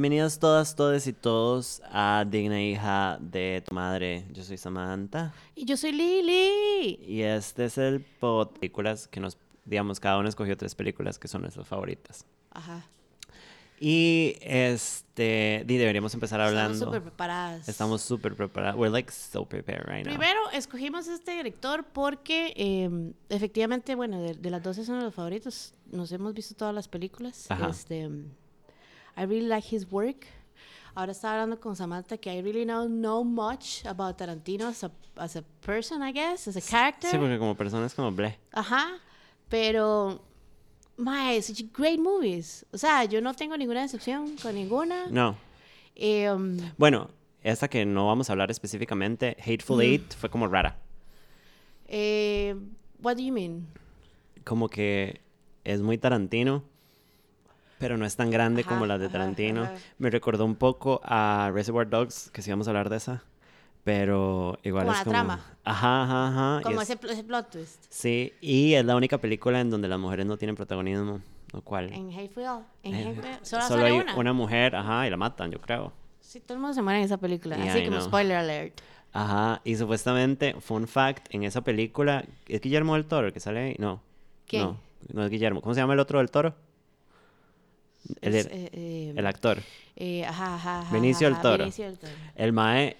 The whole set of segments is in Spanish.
Bienvenidos todas, todos y todos a Digna Hija de tu Madre. Yo soy Samantha. Y yo soy Lili. Y este es el pod películas que nos, digamos, cada uno escogió tres películas que son nuestras favoritas. Ajá. Y este, di, deberíamos empezar hablando. Estamos súper preparadas. Estamos súper preparadas. We're like so prepared right now. Primero, escogimos este director porque eh, efectivamente, bueno, de, de las 12 son los favoritos. Nos hemos visto todas las películas. Ajá. Este, I really like his work. Ahora estaba hablando con Samantha que I really don't know much about Tarantino as a, as a person, I guess, as a character. Sí, porque como personas como bleh. Ajá. Pero, my, such great movies. O sea, yo no tengo ninguna decepción con ninguna. No. Eh, um, Bueno, esta que no vamos a hablar específicamente, Hateful Eight, fue como rara. eh, what do you mean? Como que es muy Tarantino, pero no es tan grande como Ajá, las de ajá, Tarantino. ajá. Me recordó un poco a Reservoir Dogs, que sí vamos a hablar de esa, pero igual Como es la como... trama. Ajá, ajá, ajá. Como es- ese, pl- ese plot twist. Sí, y es la única película en donde las mujeres no tienen protagonismo, lo cual... En Hateful. En eh, Hateful. Solo, solo hay una. una mujer, ajá, y la matan, yo creo. Sí, todo el mundo se muere en esa película. Yeah, Así I como know. spoiler alert. Ajá, y supuestamente, fun fact, en esa película, ¿es Guillermo del Toro el que sale ahí? No. ¿Quién? No, no es Guillermo. ¿Cómo se llama el otro del Toro? El, Es, eh, eh, el actor. eh, ajá, ajá, ajá, Benicio del ajá, Toro. Benicio del Toro. El Mae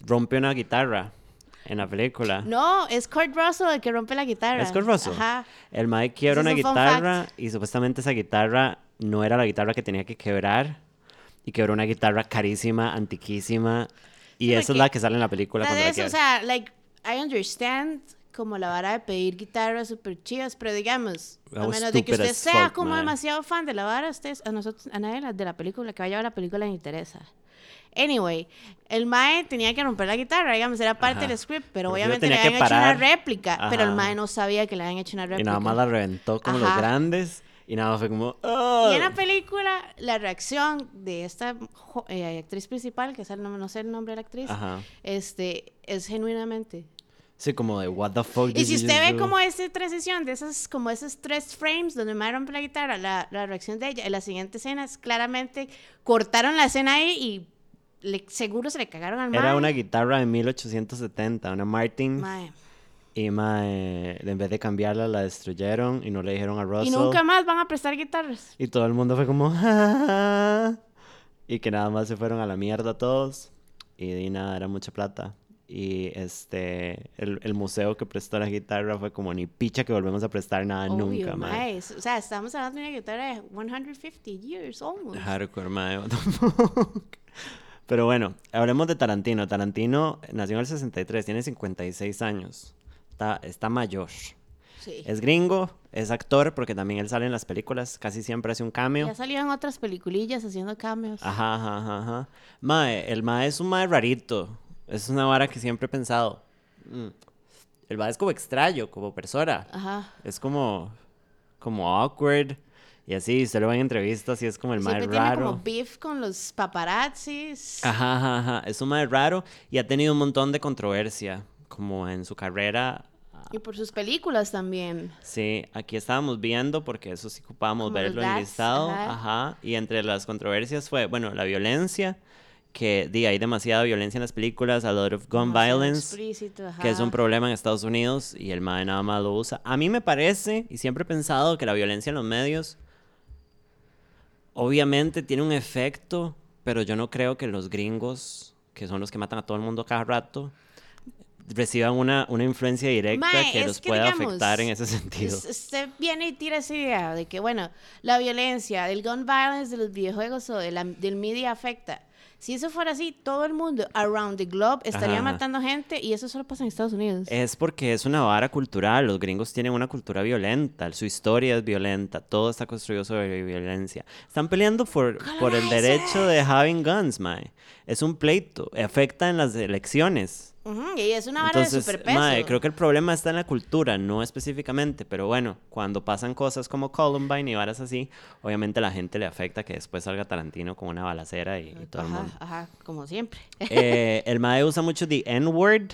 rompe una guitarra en la película. No, es Kurt Russell el que rompe la guitarra. ¿Es Kurt Russell? Ajá. El Mae quiebra una es un guitarra y supuestamente esa guitarra no era la guitarra que tenía que quebrar. Y quebró una guitarra carísima, antiquísima. Y Sí, esa es porque- la que sale en la película La cuando de la o sea, like, I understand como la vara de pedir guitarras super chivas, pero digamos, a menos de que usted sea fuck, como man. demasiado fan de la vara, usted, a nosotros, a nadie de la película, que vaya a ver la película le interesa. Anyway, el Mae tenía que romper la guitarra, digamos, era parte Ajá. del script, pero Pero obviamente le habían hecho una réplica, pero el. Mae no sabía que le habían hecho una Y réplica. nada más la reventó como los grandes. Y nada fue como... Y en la película, la reacción de esta eh, actriz principal, que es el, no sé el nombre de la actriz, Ajá. este, es genuinamente. Sí, como de what the fuck Y si usted ve do?" como esa transición de esas, como esos tres frames donde me rompe la guitarra, la, la reacción de ella en la siguiente escena es claramente cortaron la escena ahí y le- seguro se le cagaron al Era una guitarra de 1870, una Martin. Mae. Y mae, en vez de cambiarla, la destruyeron y no le dijeron a Russell. Y nunca más van a prestar guitarras. Y todo el mundo fue como... Y que nada más se fueron a la mierda todos. Y di nada, era mucha plata. Y este, el, el museo que prestó la guitarra fue como ni picha que volvemos a prestar nada Obvio, nunca, mae. Es- O sea, estamos hablando de una guitarra de 150 years almost. Hardcore, mae. Pero bueno, hablemos de Tarantino. Tarantino nació en el 63, tiene 56 años. Está, está mayor. Sí. Es gringo, es actor, porque también él sale en las películas, casi siempre hace un cameo. Ya salió en otras peliculillas haciendo cameos. Ajá, ajá, ajá, ajá. Mae, el Mae es un Mae rarito. Es una vara que siempre he pensado. Mm. El Mae es como extraño, como persona. Ajá. Es como, como awkward. Y así, usted lo ve en entrevistas y es como el Mae Siempre tiene raro. como beef con los paparazzis. Ajá, ajá, ajá. Es un Mae raro y ha tenido un montón de controversia, como en su carrera. Y por sus películas también. Sí, aquí estábamos viendo porque eso sí ocupábamos Como verlo dads, enlistado. ajá. Ajá. Y entre las controversias fue, bueno, la violencia, que di, hay demasiada violencia en las películas, a lot of gun violence, que es un problema en Estados Unidos y el MAE nada más lo usa. A mí me parece, y siempre he pensado que la violencia en los medios, obviamente tiene un efecto, pero yo no creo que los gringos, que son los que matan a todo el mundo cada rato, reciban una, una influencia directa que los que pueda digamos, afectar en ese sentido. Usted viene y tira esa idea de que, bueno, la violencia, el gun violence de los videojuegos o de la- del media afecta. Si eso fuera así, todo el mundo around the globe estaría Ajá. matando gente y eso solo pasa en Estados Unidos. Es porque es una vara cultural. Los gringos tienen una cultura violenta. Su historia es violenta. Todo está construido sobre violencia. Están peleando por, por el derecho de having guns, mae. Es un pleito. Afecta en las elecciones. Ujú, y es una vara de Entonces, superpeso. mae, creo que el problema está en la cultura, no específicamente. Pero bueno, cuando pasan cosas como Columbine y varas así, obviamente a la gente le afecta que después salga Tarantino con una balacera y, y todo el ajá, mundo. ajá, como siempre. Eh, el mae usa mucho the N-word.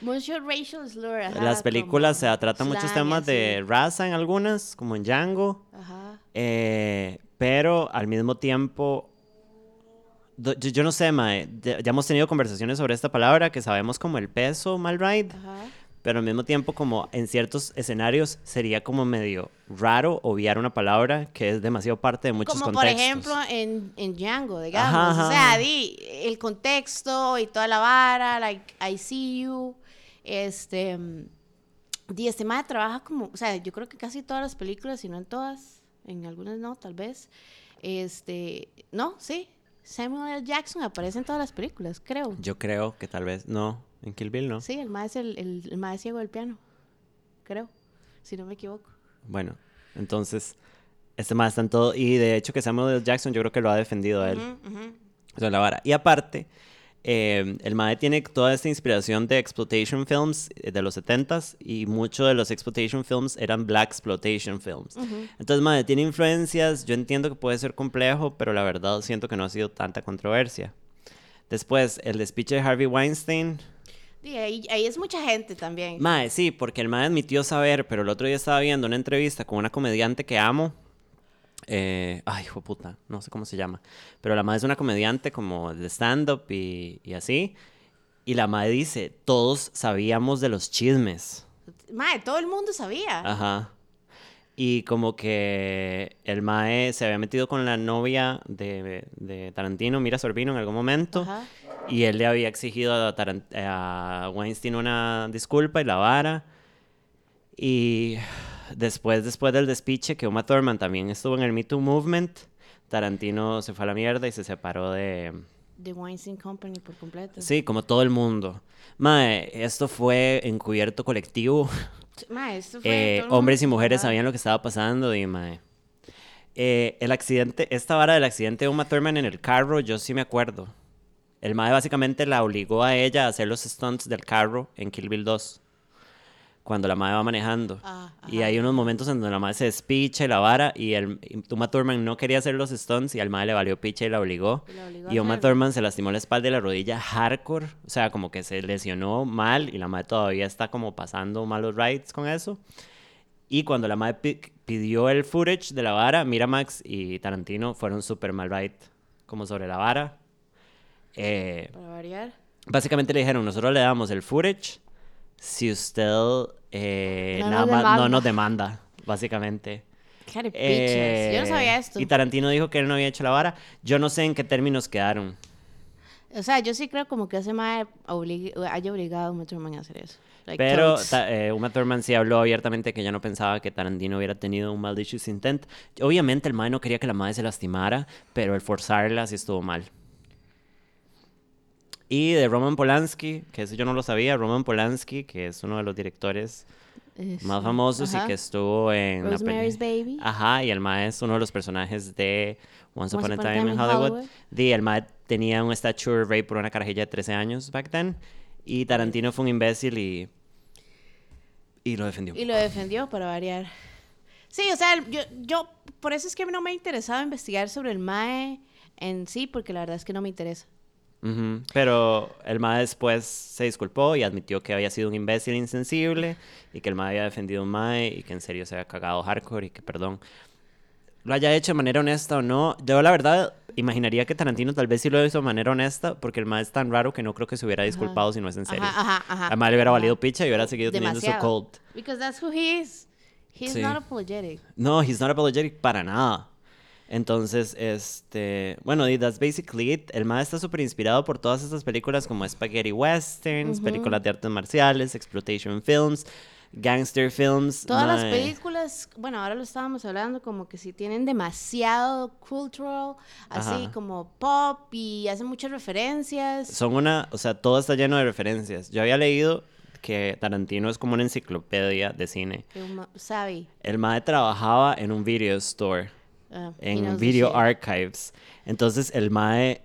Mucho racial slur, ajá, Las películas se tratan muchos temas de raza en algunas, como en Django, Ajá. eh, pero al mismo tiempo yo, no sé, mae, ya ya hemos tenido conversaciones sobre esta palabra que sabemos como el peso mal ride, Ajá. pero al mismo tiempo como en ciertos escenarios sería como medio raro obviar una palabra que es demasiado parte de muchos Como por contextos. ejemplo en, en Django, digamos. Ajá. O sea, di, el contexto y toda la vara, like, I see you. Este. Di, este madre trabaja como. O sea, yo creo que casi todas las películas, si no en todas, en algunas no, tal vez. Este. No, sí. Samuel L. Jackson aparece en todas las películas, creo. Yo creo que tal vez no, en Kill Bill no. Sí, el es el, el, el mae ciego del piano. Creo. Si no me equivoco. Bueno, entonces este más está en todo y de hecho que Samuel L. Jackson yo creo que lo ha defendido a él. O sea, la vara. Y aparte, eh, el MAE tiene toda esta inspiración de exploitation films eh, de los 70s y muchos de los exploitation films eran black exploitation films. Entonces, MAE tiene influencias, yo entiendo que puede ser complejo, pero la verdad siento que no ha sido tanta controversia. Después, el despiche de Harvey Weinstein. Di, ahí, ahí es mucha gente también. Mae, sí, porque el Mae admitió saber, pero el otro día estaba viendo una entrevista con una comediante que amo. Eh, ay, hijo de puta, no sé cómo se llama. Pero la Mae es una comediante como de stand-up y, y así. Y la Mae dice, todos sabíamos de los chismes. Mae, todo el mundo sabía. Ajá. Y como que el Mae se había metido con la novia de, de Tarantino, Mira Sorbino, en algún momento. Ajá. Y él le había exigido a, Taran- a Weinstein una disculpa y la vara. Y después, después del despiche, que Uma Thurman también estuvo en el Me Too Movement, Tarantino se fue a la mierda y se separó de... The Weinstein Company por completo. Sí, como todo el mundo. Mae, esto fue encubierto colectivo. Mae, esto fue Eh, hombres y mujeres sabía. sabían lo que estaba pasando y mae. Eh, el accidente, esta vara del accidente de Uma Thurman en el carro, yo sí me acuerdo. El mae básicamente la obligó a ella a hacer los stunts del carro en Kill Bill 2. Cuando la mae va manejando. Ah, y hay unos momentos en donde la mae se despicha y la vara y el y Uma Thurman no quería hacer los stunts y al mae le valió picha y la obligó. Y la obligó Y Uma. Thurman se lastimó la espalda y la rodilla hardcore. O sea, como que se lesionó mal y la madre todavía está como pasando malos rides con eso. Y cuando la madre pi- pidió el footage de la vara, Miramax y Tarantino fueron súper mal ride, como sobre la vara. Eh, Para variar. básicamente le dijeron, nosotros le damos el footage si usted eh, No nada más no demanda. nos demanda, básicamente. Claro, pichas. Yo no sabía Eh, esto. Y Tarantino dijo que él no había hecho la vara. Yo no sé en qué términos quedaron. O sea, yo sí creo como que ese mae oblig- haya obligado a Uma Thurman a hacer eso. Like, Pero eh, Uma Thurman sí habló abiertamente que ella no pensaba que Tarantino hubiera tenido un malicious intent. Obviamente el mae no quería que la madre se lastimara, pero el forzarla sí estuvo mal. Y de Roman Polanski, que eso yo no lo sabía, Roman Polanski, que es uno de los directores Es- más famosos ajá. y que estuvo en... Rosemary's Baby. Ajá, y el mae es uno de los personajes de Once Upon a Time in Hollywood. El mae tenía un statue of rape por una carajilla de 13 años back then. Y Tarantino fue un imbécil y... Y lo defendió. Y lo defendió para variar. Sí, o sea, yo, yo, por eso es que no me ha interesado investigar sobre el MAE en sí, porque la verdad es que no me interesa. Ujú, Pero el mae después se disculpó y admitió que había sido un imbécil insensible y que el mae había defendido a un mae y que en serio se había cagado hardcore y que perdón. Lo haya hecho de manera honesta o no. Yo la verdad imaginaría que Tarantino tal vez sí lo hizo de manera honesta porque el mae es tan raro que no creo que se hubiera disculpado si no es en serio. Ajá, ajá, ajá. Mae le hubiera ajá. valido picha y hubiera seguido teniendo su Demasiado. cult. Because that's who he is. He's Sí. not apologetic. No, he's not apologetic para nada. Entonces, este, bueno, y that's basically it. El mae está súper inspirado por todas estas películas como Spaghetti Westerns, películas de artes marciales, exploitation films, gangster films. Todas las películas, bueno, ahora lo estábamos hablando, como que si tienen demasiado cultural, así Ajá. como pop y hacen muchas referencias. Son una, o sea, todo está lleno de referencias. Yo había leído que Tarantino es como una enciclopedia de cine. uno sabe. El mae trabajaba en un video store. Ah, en Video. Archives. Entonces el mae,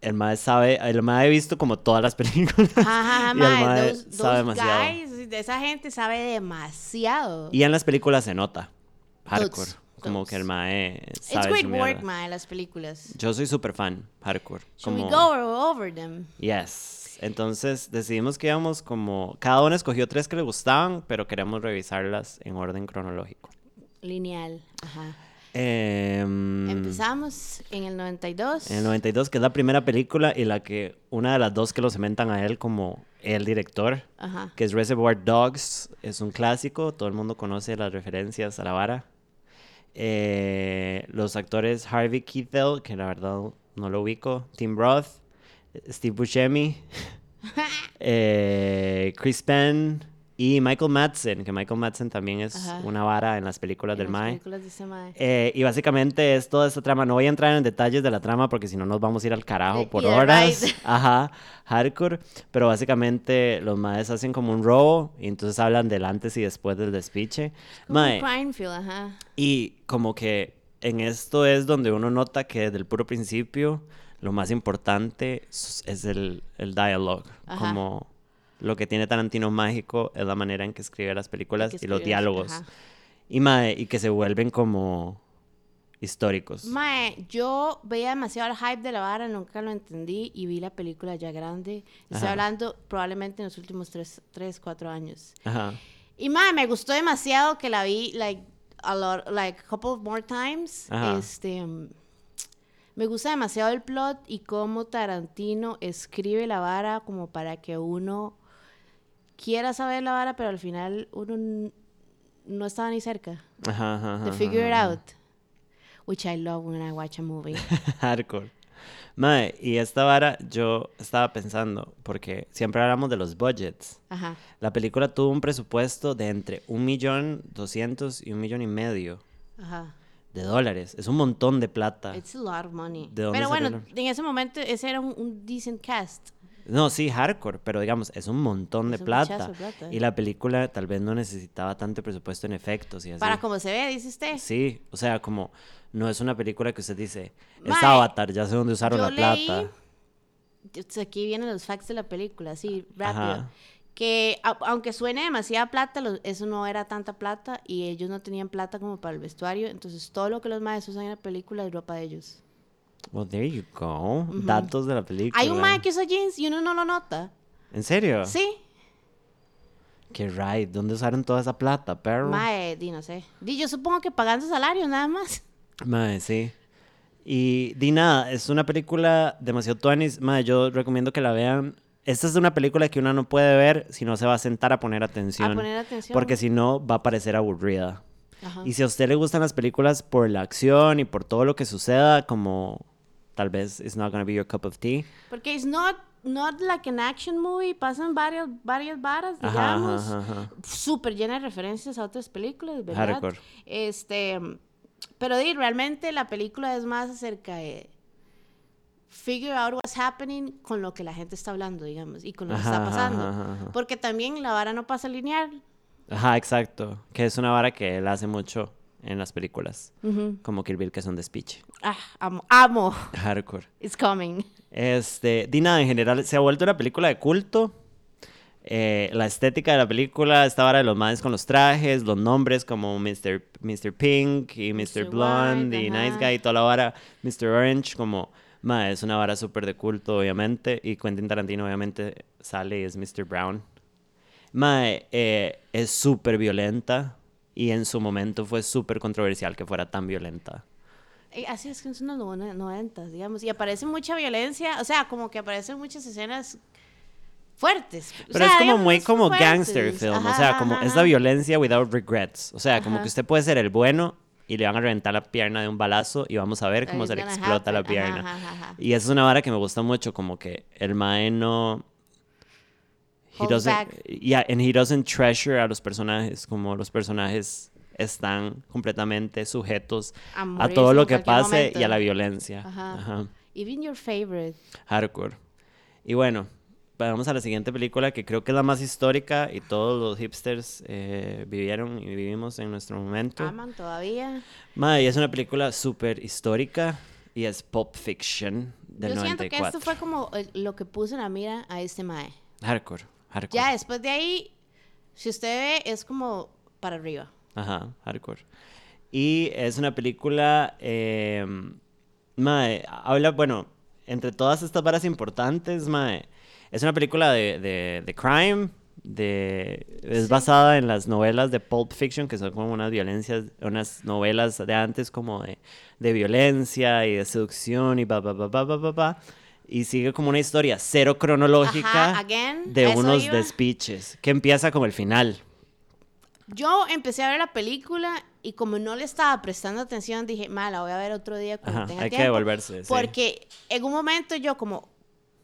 el mae sabe, el mae ha visto como todas las películas. Ajá, y el mae, mae those- sabe those demasiado. guys, esa gente sabe demasiado. Y en las películas se nota. Hardcore. Como que el mae It's sabe great su work, mae, las películas. Yo soy súper fan, hardcore. Should Como, we go over them? Yes. Entonces decidimos que íbamos como... Cada uno escogió tres que le gustaban, pero queremos revisarlas en orden cronológico. Lineal, ajá. Em, Empezamos en el 92. En el 92, que es la primera película y la que, una de las dos que lo cementan a él como el director, Ajá. que es Reservoir Dogs, es un clásico, todo el mundo conoce las referencias a la vara. Eh, los actores Harvey Keitel, que la verdad no lo ubico, Tim Roth, Steve Buscemi, eh, Chris Penn y Michael Madsen, que Michael Madsen también es Ajá. una vara en las películas en del las Mae. películas ese mae. Eh, y básicamente es toda esta trama. No voy a entrar en detalles de la trama porque si no nos vamos a ir al carajo por horas. Ajá, hardcore. Pero básicamente los maes hacen como un robo y entonces hablan del antes y después del despiche. Como Mae, ajá. y como que en esto es donde uno nota que desde el puro principio lo más importante es el, el dialogue. Ajá. Como lo que tiene Tarantino mágico es la manera en que escribe las películas que y los diálogos. ajá. Y, mae, y que se vuelven como históricos. Mae, yo veía demasiado el hype de la vara, nunca lo entendí y vi la película ya grande. Estoy Ajá. hablando probablemente en los últimos 3, tres 4 años. Ajá. Y mae, me gustó demasiado que la vi like a lot, like couple of more times. Ajá. Este mm, me gusta demasiado el plot y cómo Tarantino escribe la vara como para que uno quiera saber la vara, pero al final uno no estaba ni cerca. Ajá, ajá, To ajá, figure it ajá. out. Which I love when I watch a movie. Hardcore. Mae, y esta vara yo estaba pensando, porque siempre hablamos de los budgets. Ajá. La película tuvo un presupuesto de entre un millón doscientos y un millón y medio Ajá. de dólares. Es un montón de plata. It's a lot of money. ¿De dónde Pero bueno, en ese momento ese era un, un decent cast. No, sí, hardcore, pero digamos, es un montón de un plata. plata, Y eh. la película tal vez no necesitaba tanto presupuesto en efectos y así. Para como se ve, dice usted. Sí, o sea, como no es una película que usted dice, es Avatar, ya sé dónde usaron la plata. leí- Entonces, Aquí vienen los facts de la película, así, rápido. Ajá. Que a- aunque suene demasiada plata, lo- eso no era tanta plata y ellos no tenían plata como para el vestuario. Entonces todo lo que los maestros usan en la película es ropa de ellos. Well, there you go. Datos de la película. Hay un mae que usa jeans y uno no lo nota. ¿En serio? Sí. Qué right. ¿Dónde usaron toda esa plata, perro? Mae, di no sé. Di, yo supongo que pagando salario nada más. Mae, sí. Y di nada, es una película demasiado tuanis. Mae, yo recomiendo que la vean. Esta es una película que uno no puede ver si no se va a sentar a poner atención. A poner atención. Porque si no, va a parecer aburrida. Ajá. Y si a usted le gustan las películas por la acción y por todo lo que suceda, como tal vez it's not gonna be your cup of tea. Porque it's not, not like an action movie. Pasan varias, varias varas, digamos. ajá, ajá. Súper llena de referencias a otras películas, ¿verdad? Hardcore. Este, pero di, realmente la película es más acerca de figure out what's happening con lo que la gente está hablando, digamos, y con lo que está pasando. Porque también la vara no pasa lineal. Ajá, exacto. Que es una vara que él hace mucho en las películas. Ujú. Como Kill Bill, que son de speech. Ah, amo, amo. Hardcore. It's coming. Este, di nada, en general se ha vuelto una película de culto. Eh, la estética de la película, esta vara de los madres con los trajes, los nombres como Mr. Mr. Pink y Mr. Mr. Blonde White, y Nice. Guy y toda la vara, Mr. Orange, como, ma, es una vara súper de culto, obviamente. Y Quentin Tarantino, obviamente, sale y es Mr. Brown. Ma, eh, es súper violenta y en su momento fue súper controversial que fuera tan violenta. Así es que son los no- noventas, digamos. Y aparece mucha violencia, o sea, como que aparecen muchas escenas fuertes. O Pero sea, es como digamos, muy como fuertes. gangster film, o Ajá, sea, como ajá, es la violencia without regrets. O sea, como Ajá. que usted puede ser el bueno y le van a reventar la pierna de un balazo y vamos a ver cómo It's se le explota la happen. Ajá, pierna. Y eso es una vara que me gusta mucho, como que el mae no... He doesn't, back. yeah, and he doesn't treasure a los personajes, como los personajes están completamente sujetos A todo lo que pase y a la violencia. Ajá. Ajá. Even your favorite. Hardcore. Y bueno, vamos a la siguiente película que creo que es la más histórica y todos los hipsters eh, vivieron y vivimos en nuestro momento. Aman todavía. Madre, es una película súper histórica y es Pulp Fiction del Yo siento que 94. esto fue como lo que puso en la mira a este mae. Hardcore, hardcore. Ya después de ahí, si usted ve, es como para arriba. Ajá, hardcore. Y es una película, eh, mae, habla, bueno, entre todas estas varas importantes, mae, es una película de, de, de crime, de es basada en las novelas de Pulp Fiction, que son como unas violencias, unas novelas de antes como de, de violencia y de seducción y ba, ba, ba, ba, ba, ba, ba. Y sigue como una historia cero cronológica Ajá, again, de unos iba. despiches, que empieza como el final. Yo empecé a ver la película y como no le estaba prestando atención, dije, ma, la voy a ver otro día cuando Ajá, tenga hay que tiempo. devolverse, sí. Porque en un momento yo como,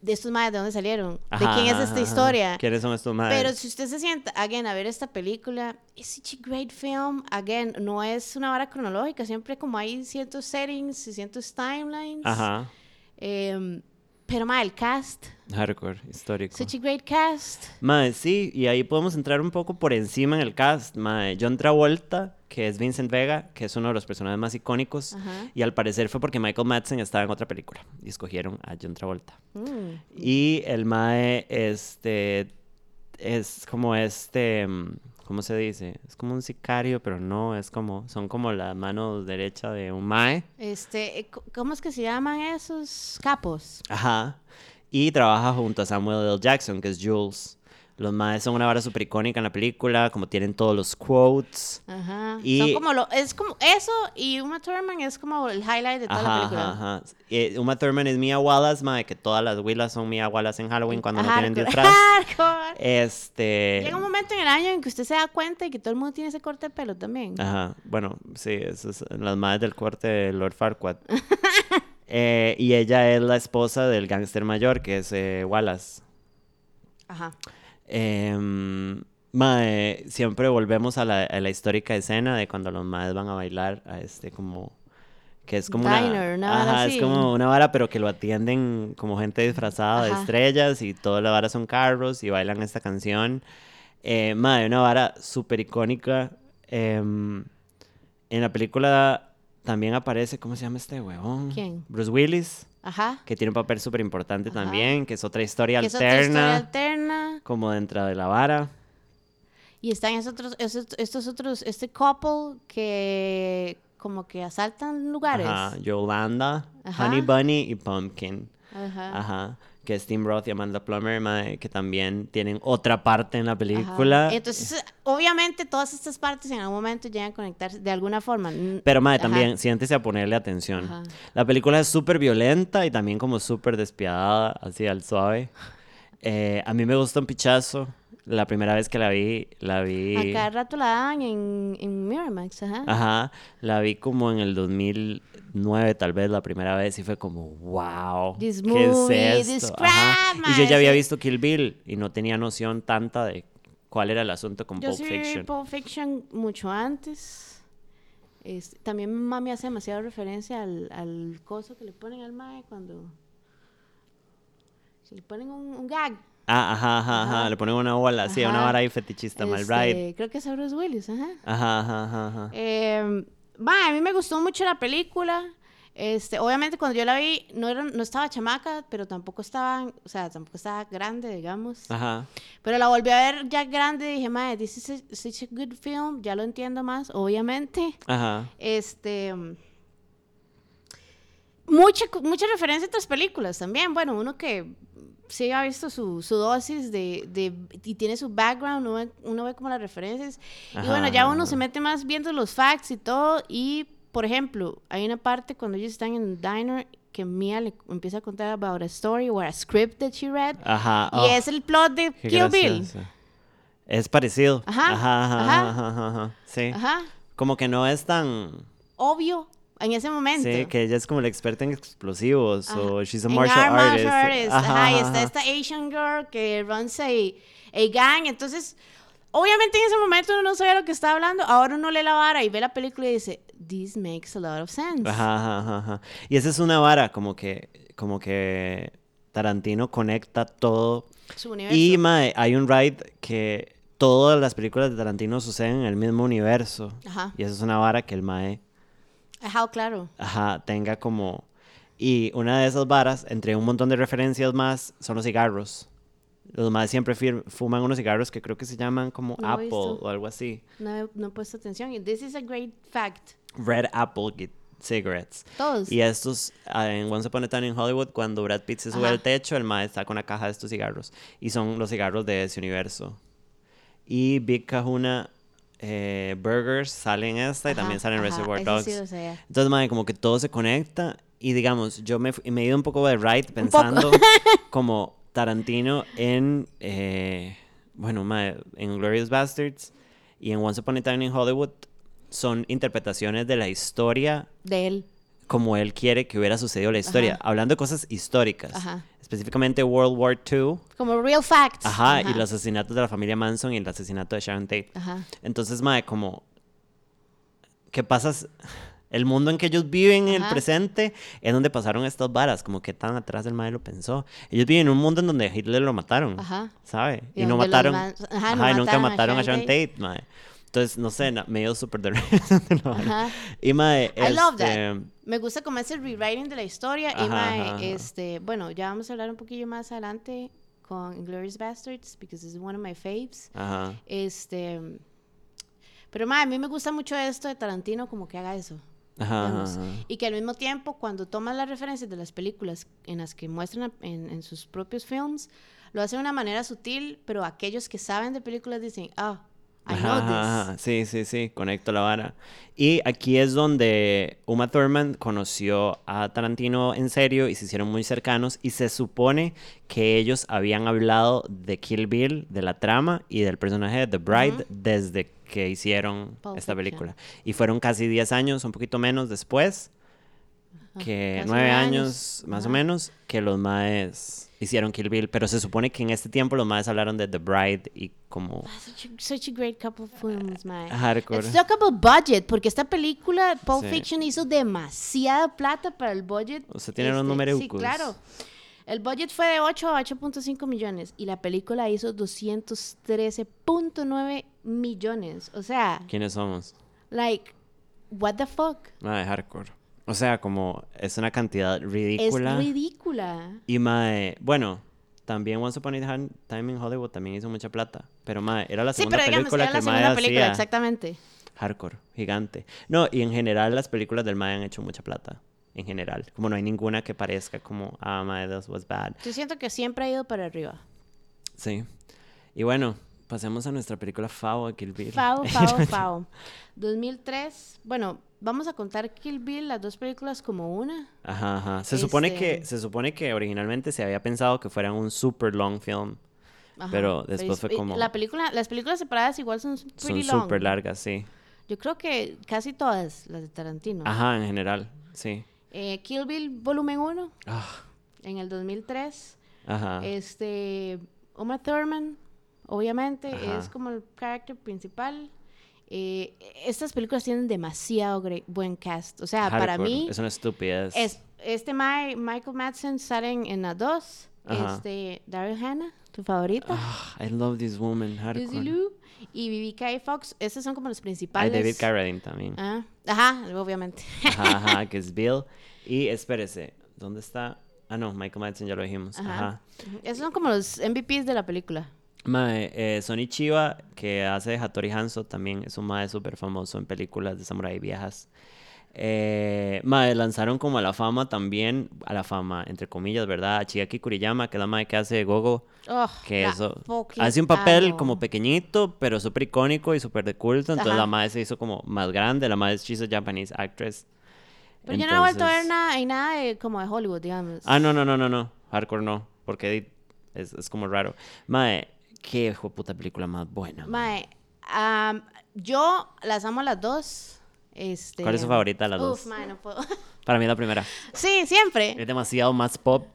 de estos madres, ¿de dónde salieron? Ajá, ¿De quién es ajá, esta ajá. historia? ¿Quiénes son estos madres? Pero si usted se sienta, again, a ver esta película, es such a great film. Again, no es una vara cronológica, siempre como hay ciertos settings y ciertos timelines. Ajá. Em, pero, ma, el cast, Hardcore, histórico. such a great cast. Mae, sí, y ahí podemos entrar un poco por encima en el cast. Mae, John Travolta, que es Vincent Vega, que es uno de los personajes más icónicos. Ajá. Y al parecer fue porque Michael Madsen estaba en otra película y escogieron a John Travolta. Mm. Y el Mae, este, es como este, mm, ¿cómo se dice? Es como un sicario, pero no, es como, son como la mano derecha de un Mae. Este, eh, ¿cómo es que se llaman esos capos? Ajá. Y trabaja junto a Samuel L. Jackson, que es Jules. Los Maes son una vara super icónica en la película, como tienen todos los quotes. Ajá. Y- Son como lo, es como eso y Uma Thurman es como el highlight de toda la película. ajá, ajá. Eh, Uma Thurman es Mia Wallace, mae, que todas las Willas son Mia Wallace en Halloween cuando no tienen disfraz. Este... Llega un momento en el año en que usted se da cuenta y que todo el mundo tiene ese corte de pelo también. Ajá, bueno, sí, esas son las madres del corte de Lord Farquaad. Eh, y ella es la esposa del gángster mayor, que es eh, Wallace. Ajá. Em, mae, siempre volvemos a la, a la histórica escena de cuando los maes van a bailar a este como que es como Diner, una vara ajá, así. es como una vara pero que lo atienden como gente disfrazada de estrellas y toda la vara son carros y bailan esta canción. Eh, mae, una vara súper icónica. Em, en la película también aparece, ¿cómo se llama este huevón? ¿Quién? Bruce Willis, Ajá. que tiene un papel súper importante también, que es otra historia Que es otra alterna historia alterna. como dentro de la vara. Y están esos otros, esos- estos otros, este couple que como que asaltan lugares. Ajá, Yolanda, Ajá. Honey Bunny y Pumpkin. Ajá. Ajá. Que es Tim Roth y Amanda Plummer, mae, que también tienen otra parte en la Ajá. película. Entonces, obviamente, todas estas partes en algún momento llegan a conectarse de alguna forma. Pero, mae, Ajá. también siéntese a ponerle atención. Ajá. La película es súper violenta y también como súper despiadada, así al suave. Eh, a mí me gusta un pichazo. La primera vez que la vi, la vi... A cada rato la dan en, en Miramax, ajá. Ajá, la vi como en el 2009 tal vez la primera vez y fue como, wow, This ¿qué movie, es esto? Ajá. Y yo ya había visto Kill Bill y no tenía noción tanta de cuál era el asunto con Yo Pulp Fiction. Pulp Fiction mucho antes. También mami hace demasiada referencia al, al coso que le ponen al mae cuando... Si le ponen un, un gag. Ah, ajá, ajá, ajá, Ajá. le ponen una bola, sí, una vara ahí fetichista, mal Este, right. Creo que es a Bruce Willis, ajá. Ajá, ajá, ajá, ajá. Eh, va, a mí me gustó mucho la película. Este, obviamente cuando yo la vi no era, no estaba chamaca, pero tampoco estaba, o sea, tampoco estaba grande, digamos. Ajá. Pero la volví a ver ya grande y dije, madre, this is a- such a good film, ya lo entiendo más, obviamente. Ajá. Este mucha mucha referencia a otras películas también. Bueno, uno que sí ha visto su, su dosis de, de- y tiene su background, uno ve, uno ve como las referencias. y bueno, ya uno ajá. se mete más viendo los facts y todo. Y, por ejemplo, hay una parte cuando ellos están en el diner que Mia le empieza a contar about a story or a script that she read. Ajá. Y oh, es el plot de Kill Bill. Es parecido. Ajá, ajá, ajá. Sí. Ajá. Como que no es tan... Obvio, en ese momento. Sí, que ella es como la experta en explosivos Ajá. o she's a En martial art artist. artist, Ajá, Ajá, y está esta Asian girl que runs a, a gang. Entonces, obviamente en ese momento uno no sabía lo que estaba hablando. Ahora uno lee la vara y ve la película y dice, this makes a lot of sense. Ajá, ajá, ajá, ajá. Y esa es una vara, como que, como que Tarantino conecta todo. Su universo. Y mae, hay un ride que todas las películas de Tarantino suceden en el mismo universo. Ajá. Y esa es una vara que el mae, Ajá, claro. ajá, tenga como... Y una de esas varas, entre un montón de referencias más, son los cigarros. Los más siempre fuman unos cigarros que creo que se llaman como No Apple o algo así. No he, no he puesto atención. This is a great fact. Red Apple Cigarettes. Todos. Y estos, ah, en Once Upon a Time in Hollywood, cuando Brad Pitt se sube Ajá. al techo, el mae está con una caja de estos cigarros. Y son los cigarros de ese universo. y Big Kahuna eh, Burgers sale en esta y Ajá, también sale en ajá, Reservoir ese Dogs. sí. Entonces, madre, como que todo se conecta y digamos, yo me, me he ido un poco de right pensando como Tarantino en, eh, bueno, madre, en Glorious Bastards y en Once Upon a Time in Hollywood son interpretaciones de la historia De él. Como él quiere que hubiera sucedido la historia, Ajá. hablando de cosas históricas, Ajá. específicamente World War II, Como real facts. ajá, y los asesinatos de la familia Manson y el asesinato de Sharon Tate. Ajá. Entonces, mae, como ¿qué pasas? El mundo en que ellos viven en el Ajá. presente es donde pasaron estas varas, como que tan atrás el mae lo pensó. Ellos viven en un mundo en donde Hitler lo mataron, Ajá. ¿sabe? Y Y, no mataron, man- ajá, no ajá, y nunca mataron a Sharon Sharon Tate, mae. Entonces, no sé, medio súper de. Ajá. Y mae, I love that. Me gusta como ese rewriting de la historia. y Ajá, mae, ajá, este, bueno, ya vamos a hablar un poquillo más adelante con Glorious Bastards, because it's one of my faves. Ajá. Este, pero mae, a mí me gusta mucho esto de Tarantino, como que haga eso. Ajá, ajá. Y que al mismo tiempo, cuando toma las referencias de las películas en las que muestran en, en sus propios films, lo hace de una manera sutil, pero aquellos que saben de películas dicen, ah, I know Ajá, this. Sí, sí, sí, conecto la vara. Y aquí es donde Uma Thurman conoció a Tarantino en serio y se hicieron muy cercanos y se supone que ellos habían hablado de Kill Bill, de la trama y del personaje de The Bride desde que hicieron Pulp esta Fiction. película. Y fueron casi 10 años, un poquito menos después, que casi 9 nueve años, años. más o menos, que los maes hicieron Kill Bill. Pero se supone que en este tiempo los maes hablaron de The Bride y como... Ah, Such a, such a great couple of films, man. Hardcore. Let's talk about budget, porque esta película, Pulp Sí. Fiction, hizo demasiada plata para el budget. Usted tiene los Este, Sí, numereucos. claro. El budget fue de 8 a 8.5 millones y la película hizo 213.9 millones. O sea, ¿Quiénes somos? like, what the fuck? Mae, hardcore. O sea, como es una cantidad Es ridícula. ridícula. y mae, bueno, también Once Upon a Time- in Hollywood también hizo mucha plata. Pero mae, era la Sí, segunda pero digamos, película era que la segunda película, hacía. exactamente. Hardcore, gigante. No, y en general las películas del mae han hecho mucha plata. En general. Como no hay ninguna que parezca como, ah, mae, this was bad. Yo siento que siempre ha ido para arriba. Sí. Y bueno, pasemos a nuestra película Favo, Kill Bill. Fao, Fao, Fao. 2003. Bueno, vamos a contar Kill Bill, las dos películas como una. Ajá, ajá. Se supone que Este- se supone que originalmente se había pensado que fueran un super long film. Ajá. Pero después es- fue como- La película, las películas separadas igual son Son pretty long. súper largas, sí. Yo creo que casi todas las de Tarantino. Ajá, en general, sí. Eh, Kill Bill volumen 1 Ah, en el 2003. ajá. Este, Uma Thurman, obviamente, Ajá. es como el carácter principal. Eh, estas películas tienen demasiado buen cast. O sea, para Hardcore, mí, Es una estupidez. es, este Mi- Michael Madsen sale en, dos. Ajá. Este, Daryl Hannah, tu favorita. Ah, I love this woman, hardcore. Y Vivica Fox. Estos son como los Hay principales. David Carradine también. Ah, ajá, obviamente. Ajá, ajá, que es Bill. Y espérese, ¿dónde está? Ah, no, Michael Madsen ya lo dijimos. Ajá. Ajá. Esos son como los MVPs de la película. Mae, eh, Sonny Chiba, que hace de Hattori Hanzo, también es un mae súper famoso en películas de samurai viejas. Eh, mae, lanzaron como a la fama también, a la fama, entre comillas, ¿verdad? A Chiaki Kuriyama, que es la mae que hace de Gogo. Oh, que eso hace un papel amo. como pequeñito pero súper icónico y súper de culto entonces Ajá. la madre se hizo como más grande la madre she's a Japanese actress Pero yo no he vuelto a ver Entonces- nada, en nada de, como de Hollywood, digamos. ah no no no no no hardcore no porque es, es como raro mae qué puta película más buena mae. Yo las amo las dos. Este, ¿Cuál es su favorita las uf, dos? mae, no puedo. para mí la primera sí, siempre. es demasiado más pop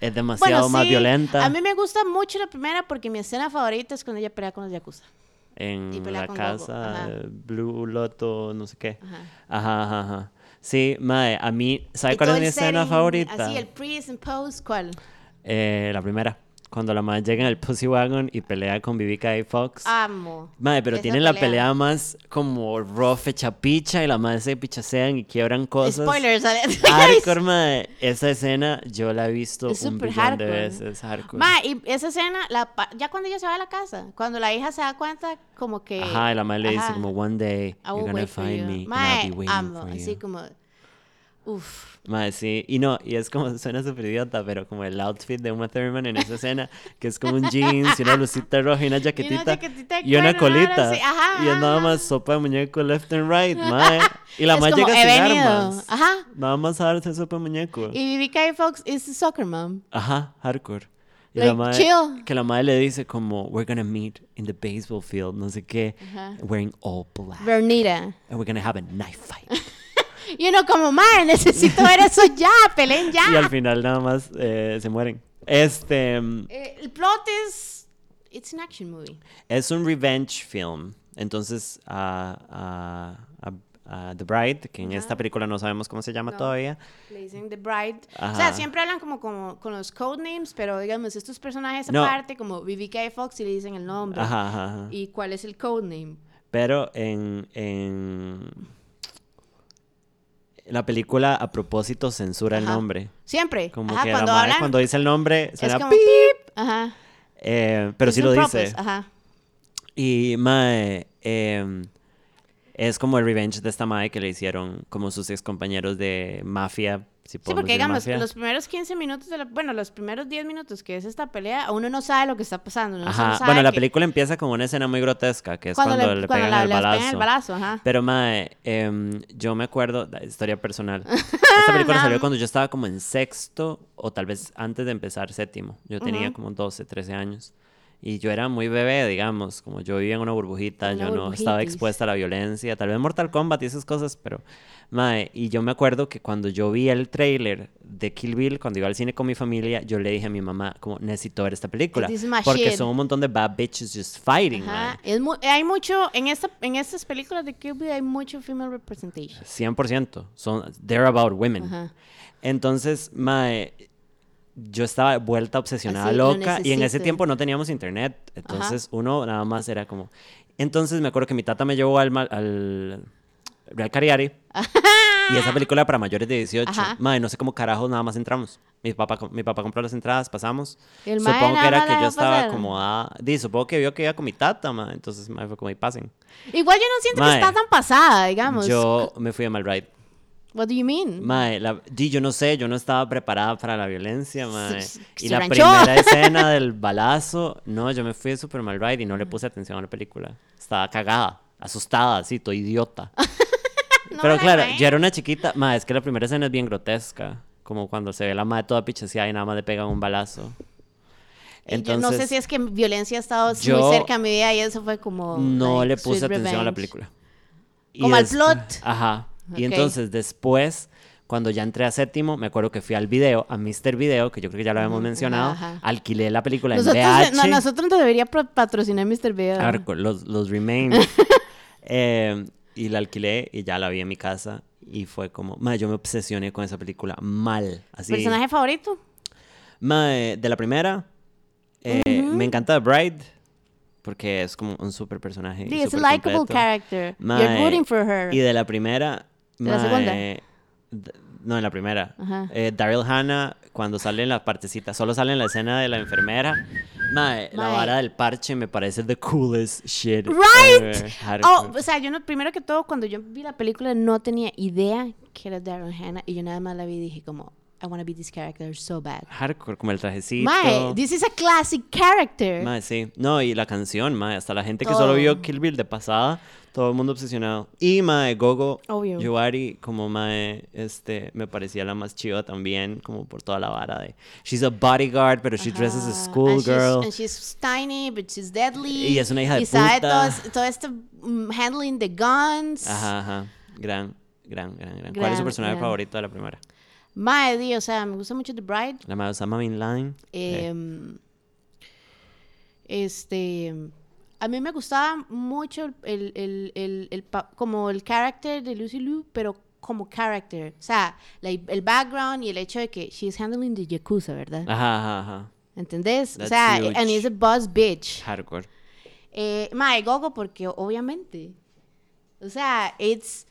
es demasiado más sí, violenta A mí me gusta mucho la primera porque mi escena favorita es cuando ella pelea con los Yakuza. en la casa eh, Blue Loto no sé qué Ajá. ajá ajá, sí mae a mí ¿sabe Y cuál es mi escena setting, favorita? Así, el pre and post, ¿cuál? Eh, la primera. Cuando la madre llega en el Pussy Wagon y pelea con Vivica y Fox. Amo. Madre, pero tienen la pelea. pelea más como rough, hecha picha y la madre se pichasean y quiebran cosas. Spoilers. Hardcore, madre. Esa escena yo la he visto Es un billón de hardcore. veces. Hardcore. Ma, y esa escena, la, ya cuando ella se va a la casa, cuando la hija se da cuenta, como que. Ajá, y la madre le dice Ajá. como, one day I you're gonna find you. me and Mae, I'll be waiting amo, for así you. como. Uf. Mae, sí. Y no, y es como, suena súper idiota, pero como el outfit de Uma Thurman en esa escena, que es como un jeans y una blusita roja y una jaquetita. jaquetita Y una cuero, una colita. así, ajá, y es nada más sopa de muñeco left and right, mae. Y la Es como, llega "He sin venido". armas. Ajá. Nada más a darse sopa de muñeco. Y BBK Fox is the soccer mom. Ajá, hardcore. Y Like, la mae, chill. que la madre le dice como, we're gonna meet in the baseball field, no sé qué, Ajá. wearing all black. Vernita. And we're gonna have a knife fight. Y uno como, madre, necesito ver eso ya, peleen ya. y al final nada más eh, se mueren. Este mm, Eh, el plot es, it's an action movie. es un revenge film. Entonces, a a- a- a The Bride, que en esta película no sabemos cómo se llama No. todavía. Le dicen The Bride. O sea, Ajá. siempre hablan como, como con los codenames, pero digamos, estos personajes No. aparte, como BBK Fox, y le dicen el nombre. Ajá, ajá, ajá. ¿Y cuál es el codename? Pero en, en la película, a propósito, censura el nombre. Siempre. Como Ajá, que cuando la madre hablan, cuando dice el nombre suena como pi. pip. Ajá. Eh, pero Es sí lo dice. Ajá. Y mae, em, es como el revenge de esta mae que le hicieron como sus ex compañeros de mafia. Si Sí, porque digamos, mafia. los primeros 15 minutos de la, bueno, los primeros 10 minutos que es esta pelea, uno no sabe lo que está pasando. uno sabe Bueno, la que película empieza con una escena muy grotesca, que es cuando, cuando, le, cuando pegan la- el balazo. pegan el balazo, ajá. Pero mae, em, yo me acuerdo, historia personal. Esta película salió cuando yo estaba como en sexto o tal vez antes de empezar séptimo. Yo tenía como 12, 13 años. Y yo era muy bebé, digamos, como yo vivía en una burbujita, Una yo no estaba expuesta a la violencia, tal vez Mortal Kombat y esas cosas, pero, mae, y yo me acuerdo que cuando yo vi el tráiler de Kill Bill, cuando iba al cine con mi familia, yo le dije a mi mamá, como, necesito ver esta película, porque shit. son un montón de bad bitches just fighting, Ajá. Es mu- hay mucho, en, esta, en estas películas de Kill Bill hay mucho female representation. 100%, son, they're about women. Ajá. Entonces, mae, yo estaba vuelta obsesionada, Así, lo loca, y en ese tiempo no teníamos internet. Entonces, uno nada más era como. Entonces, me acuerdo que mi tata me llevó al, al Real Cariari. y esa película para mayores de 18. Ajá. Mae, no sé cómo carajos nada más entramos. Mi papá, mi papá compró las entradas, pasamos. Supongo que era que yo estaba como. Ah, di, supongo que vio que iba con mi tata, mae. Entonces, mae, fue como, y pasen. Igual yo no siento que está tan pasada, digamos. Yo me fui a mal ride. What do you mean? Mae, la, di, yo no sé, yo no estaba preparada para la violencia, mae. se Y la ranchó. primera escena del balazo, no, yo me fui de super mal ride y no le puse atención a la película. Estaba cagada, asustada, así, todo idiota. Pero la claro, yo era una chiquita, mae, es que la primera escena es bien grotesca. Como cuando se ve la madre toda pichaseada y nada más le pegan un balazo. Y yo no sé si es que violencia ha estado muy cerca a mi vida y eso fue como. no like, le puse atención a la película. Y Como al plot. Ajá. Y Ok. entonces después, cuando ya entré a séptimo, me acuerdo que fui al video, a Mr. Video, que yo creo que ya lo habíamos Ujú, mencionado. ajá. Alquilé la película Nosotros, en VH. no, nosotros nos debería patrocinar Mr. Video. Arco, los, los Remain. Eh, y la alquilé y ya la vi en mi casa. Y fue como, ma, yo me obsesioné con esa película mal. Así. ¿Personaje favorito? Ma, eh, de la primera, eh, me encanta The Bride. Porque es como un super personaje. y Sí, es a súper likable character. Ma, You're rooting for her. Y de la primera. ¿De la segunda? eh, no, en la primera. Eh, Daryl Hannah, cuando sale en la partecita, solo sale en la escena de la enfermera. Mae, la vara del parche me parece the coolest shit. Right. Oh, o sea, yo no, primero que todo, cuando yo vi la película no tenía idea que era Darren Hannah y yo nada más la vi y dije como, I want to be this character so bad. Hardcore, como el trajecito. Mae, this is a classic character. Mae, sí. No, y la canción, mae, hasta la gente que Todo. solo vio Kill Bill de pasada, todo el mundo obsesionado. Y mae, Gogo, Obvio. Yoari, como mae, este, me parecía la más chiva también, como por toda la vara de. She's a bodyguard, pero she dresses as a schoolgirl. And she's, and she's tiny, but she's deadly. Y es una hija de y sabe puta. todo, es- todo este mm, handling the guns. Ajá, ajá. Gran, gran, gran, gran. ¿Cuál es su Gran, personaje gran. favorito de la primera? Mae, di, o sea, me gusta mucho The Bride. La mae Osama Bin Laden. Eh, Em, este, a mí me gustaba mucho el, el, el, el como el character de Lucy Liu, pero como character. O sea, la- el background y el hecho de que she's handling the Yakuza, ¿verdad? Ajá, ajá, ajá. ¿Entendés? O That's sea, huge. and is a boss bitch. Hardcore. Eh, mae, Gogo, porque obviamente. O sea, it's.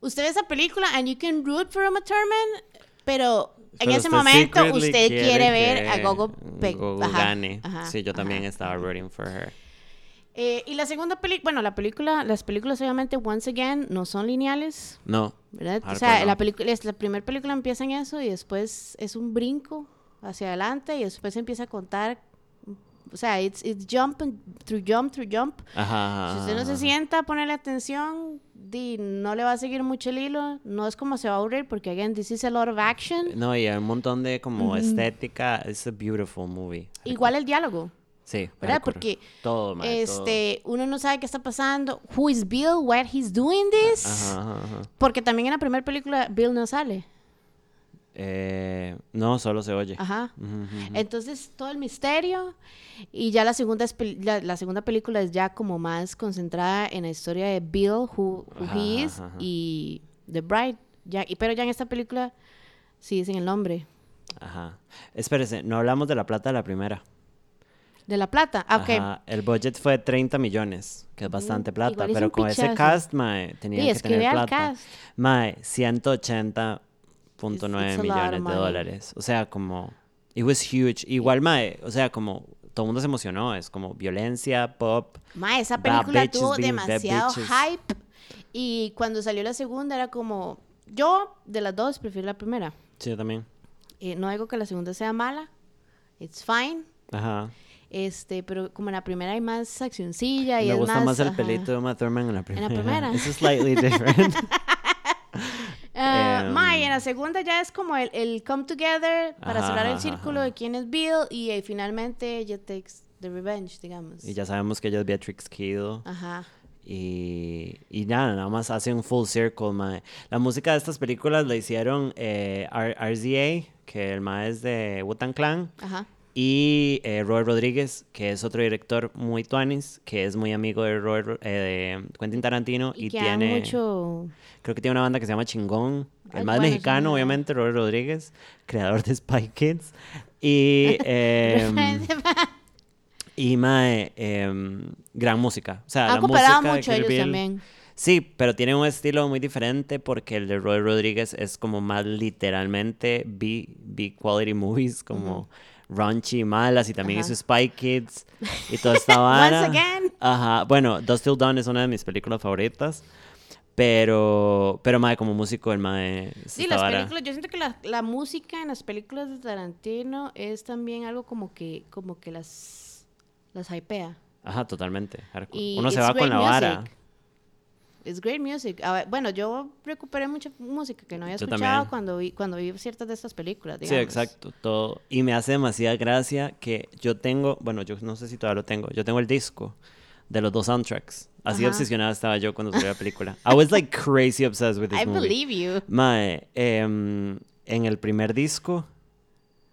Usted ve esa película and you can root for Uma Thurman, pero en Pero ese usted momento usted quiere, ver a Gogo, pe- Gogo ajá, gane. ajá, sí, yo también ajá. estaba rooting for her. Eh, y la segunda película, bueno, la película, las películas obviamente, once again, no son lineales, No. ¿verdad? O sea, no. la película, la primera película empieza en eso y después es un brinco hacia adelante y después empieza a contar, o sea, it's, it's jump and- through jump through jump. Ajá. Si usted no se sienta a ponerle atención, di, no le va a seguir mucho el hilo, no es como se va a aburrir porque, again, this is a lot of action. No, y hay un montón de como estética. Es a beautiful movie. Igual el diálogo. Sí, ¿verdad? Porque todo, todo. este, uno no sabe qué está pasando. Who is Bill? Why he's doing this? Ajá, ajá, ajá. Porque también en la primera película Bill no sale. Eh, no, solo se oye. Ajá. Entonces, todo el misterio. Y ya la segunda, la, la, segunda película es ya como más concentrada en la historia de Bill, who, who he is, y The Bride. Ya, y, pero ya en esta película sí dicen el nombre. Ajá. Espérese, no hablamos de la plata de la primera. ¿De la plata? Ah, ok. El budget fue 30 millones, que es mm, bastante plata, pero con ese cast, mae, tenían sí, que tener plata. Cast. Mae, 180 2.9 millones de dólares. O sea, como. It was huge. Igual, Mae, o sea, como. Todo el mundo se emocionó. Es como violencia, pop. Mae, esa película tuvo demasiado hype. Y cuando salió la segunda era como. Yo, de las dos, prefiero la primera. Sí, yo también. Eh, no digo que la segunda sea mala. It's fine. Ajá. Este, pero como en la primera hay más accioncilla y Me es gusta más, más el ajá. pelito de Uma Thurman en la primera. En la primera. It's slightly different. Ma, y en la segunda ya es como el, el come together para Ajá, cerrar el círculo ajá. de quién es Bill y eh, finalmente ella takes the revenge, digamos. y ya sabemos que ella es Beatrix Kido. Ajá. Y, y nada, nada más hace un full circle, mae. La música de estas películas la hicieron eh, RZA, que el mae es de Wu-Tang Clan, Ajá. Y eh, Roy Rodríguez, que es otro director muy tuanis, que es muy amigo de, Roy Ro- eh, de Quentin Tarantino Y, y, que tiene, mucho. creo que tiene una banda que se llama Chingón, el Ay, más bueno, mexicano, obviamente, Roy Rodríguez, creador de Spy Kids. Y, em, y mae, em, gran música. O sea, Han la música mucho ellos Bill- también. Sí, pero tiene un estilo muy diferente porque el de Roy Rodríguez es como más literalmente B, B quality movies, como raunchy, malas, y también Ajá. hizo Spy Kids y toda esta vara. Once again. Ajá, bueno, Dust Till Dawn es una de mis películas favoritas, pero, pero mae, como músico, el mae... Sí, las vara. películas, yo siento que la, la música en las películas de Tarantino es también algo como que, como que las, las hypea. Ajá, totalmente. Y Uno se va con la vara. It's great music. A ver, bueno, yo recuperé mucha música que no había escuchado cuando vi, cuando vi ciertas de estas películas, Sí, digamos. exacto, todo. Y me hace demasiada gracia que yo tengo, bueno, yo no sé si todavía lo tengo, yo tengo el disco de los dos soundtracks. Así Ajá. obsesionada estaba yo cuando salió la película. I was like crazy obsessed with this I movie. believe you. Mae, em, en el primer disco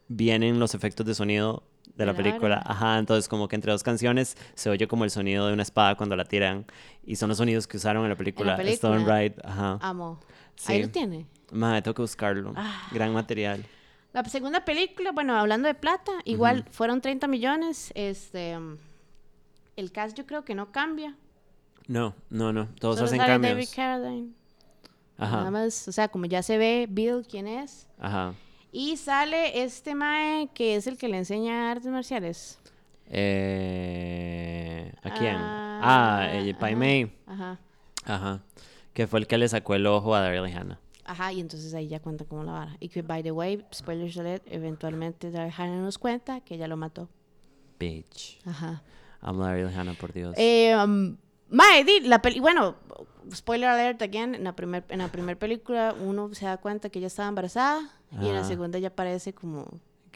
vienen los efectos de sonido de la la película. Ajá, entonces como que entre dos canciones se oye como el sonido de una espada cuando la tiran. Y son los sonidos que usaron en la película. Stone película. Right, ajá. Amo. Sí. Ahí lo tiene. Mae, tengo que buscarlo. Ah. Gran material. La segunda película, bueno, hablando de plata, igual fueron 30 millones. Este, el cast yo creo que no cambia. No, no, no. Todos Solo hacen cambios. David Carradine. Nada Ajá, más, o sea, como ya se ve Bill quién es. ajá. Y sale este mae que es el que le enseña artes marciales. Eh, ¿A quién? Ah, eh, Pai ajá, Mei. Ajá. Ajá. Que fue el que le sacó el ojo a Daryl Hannah. Ajá, y entonces ahí ya cuenta como la vara. Y que, by the way, spoilers alert, eventualmente Daryl Hannah nos cuenta que ella lo mató. Bitch. Ajá. Amo a Daryl Hannah, por Dios. Eh, um, mae, di, la peli bueno, spoiler alert again, en la primer, en la primera película uno se da cuenta que ella estaba embarazada y en la Ajá. segunda ya parece como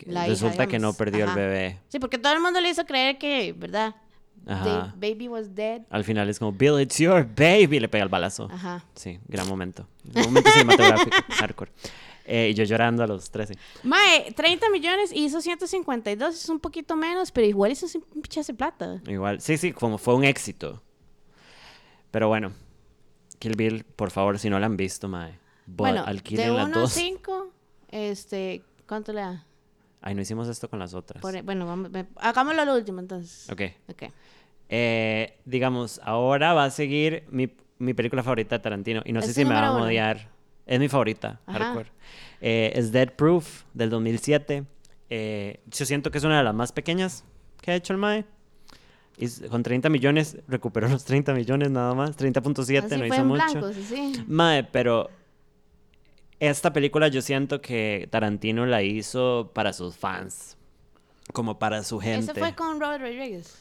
la hija, Resulta que no perdió Ajá. el bebé. Sí, porque todo el mundo le hizo creer que, ¿verdad? Ajá. The baby was dead. Al final es como, Bill, it's your baby. Le pega el balazo. Ajá. Sí, gran momento. Un momento cinematográfico, hardcore. Eh, y yo llorando a los 13. Mae, 30 millones y hizo 152, es un poquito menos, pero igual hizo un pichazo de plata. Igual, sí, sí, como fue un éxito. Pero bueno, Kill Bill, por favor, si no la han visto, mae, bueno, de alquilen 1 las a dos. 5, este, ¿cuánto le da? Ay, no hicimos esto con las otras. Por- bueno, vamos, hagámoslo al último entonces. Ok. Ok. Eh, digamos, ahora va a seguir mi, mi película favorita de Tarantino. Y no sé ¿Es si me van a uno? odiar. Es mi favorita, Ajá. hardcore. Eh, es Dead Proof, del 2007. Eh, yo siento que es una de las más pequeñas que ha hecho el Mae. Y con 30 millones, recuperó los 30 millones nada más. 30.7, Así no hizo mucho. blanco, sí, sí. Mae, pero esta película yo siento que Tarantino la hizo para sus fans, como para su gente. Ese fue con Robert Rodriguez.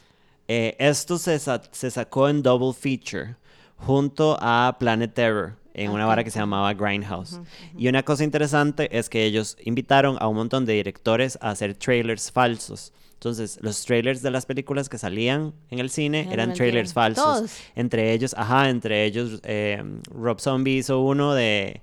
Eh, esto se, sa- se sacó en double feature junto a Planet Terror en una vara que se llamaba Grindhouse. Y una cosa interesante es que ellos invitaron a un montón de directores a hacer trailers falsos. Entonces, los trailers de las películas que salían en el cine Eran trailers falsos. Todos. Entre ellos, ajá, entre ellos, eh, Rob Zombie hizo uno de.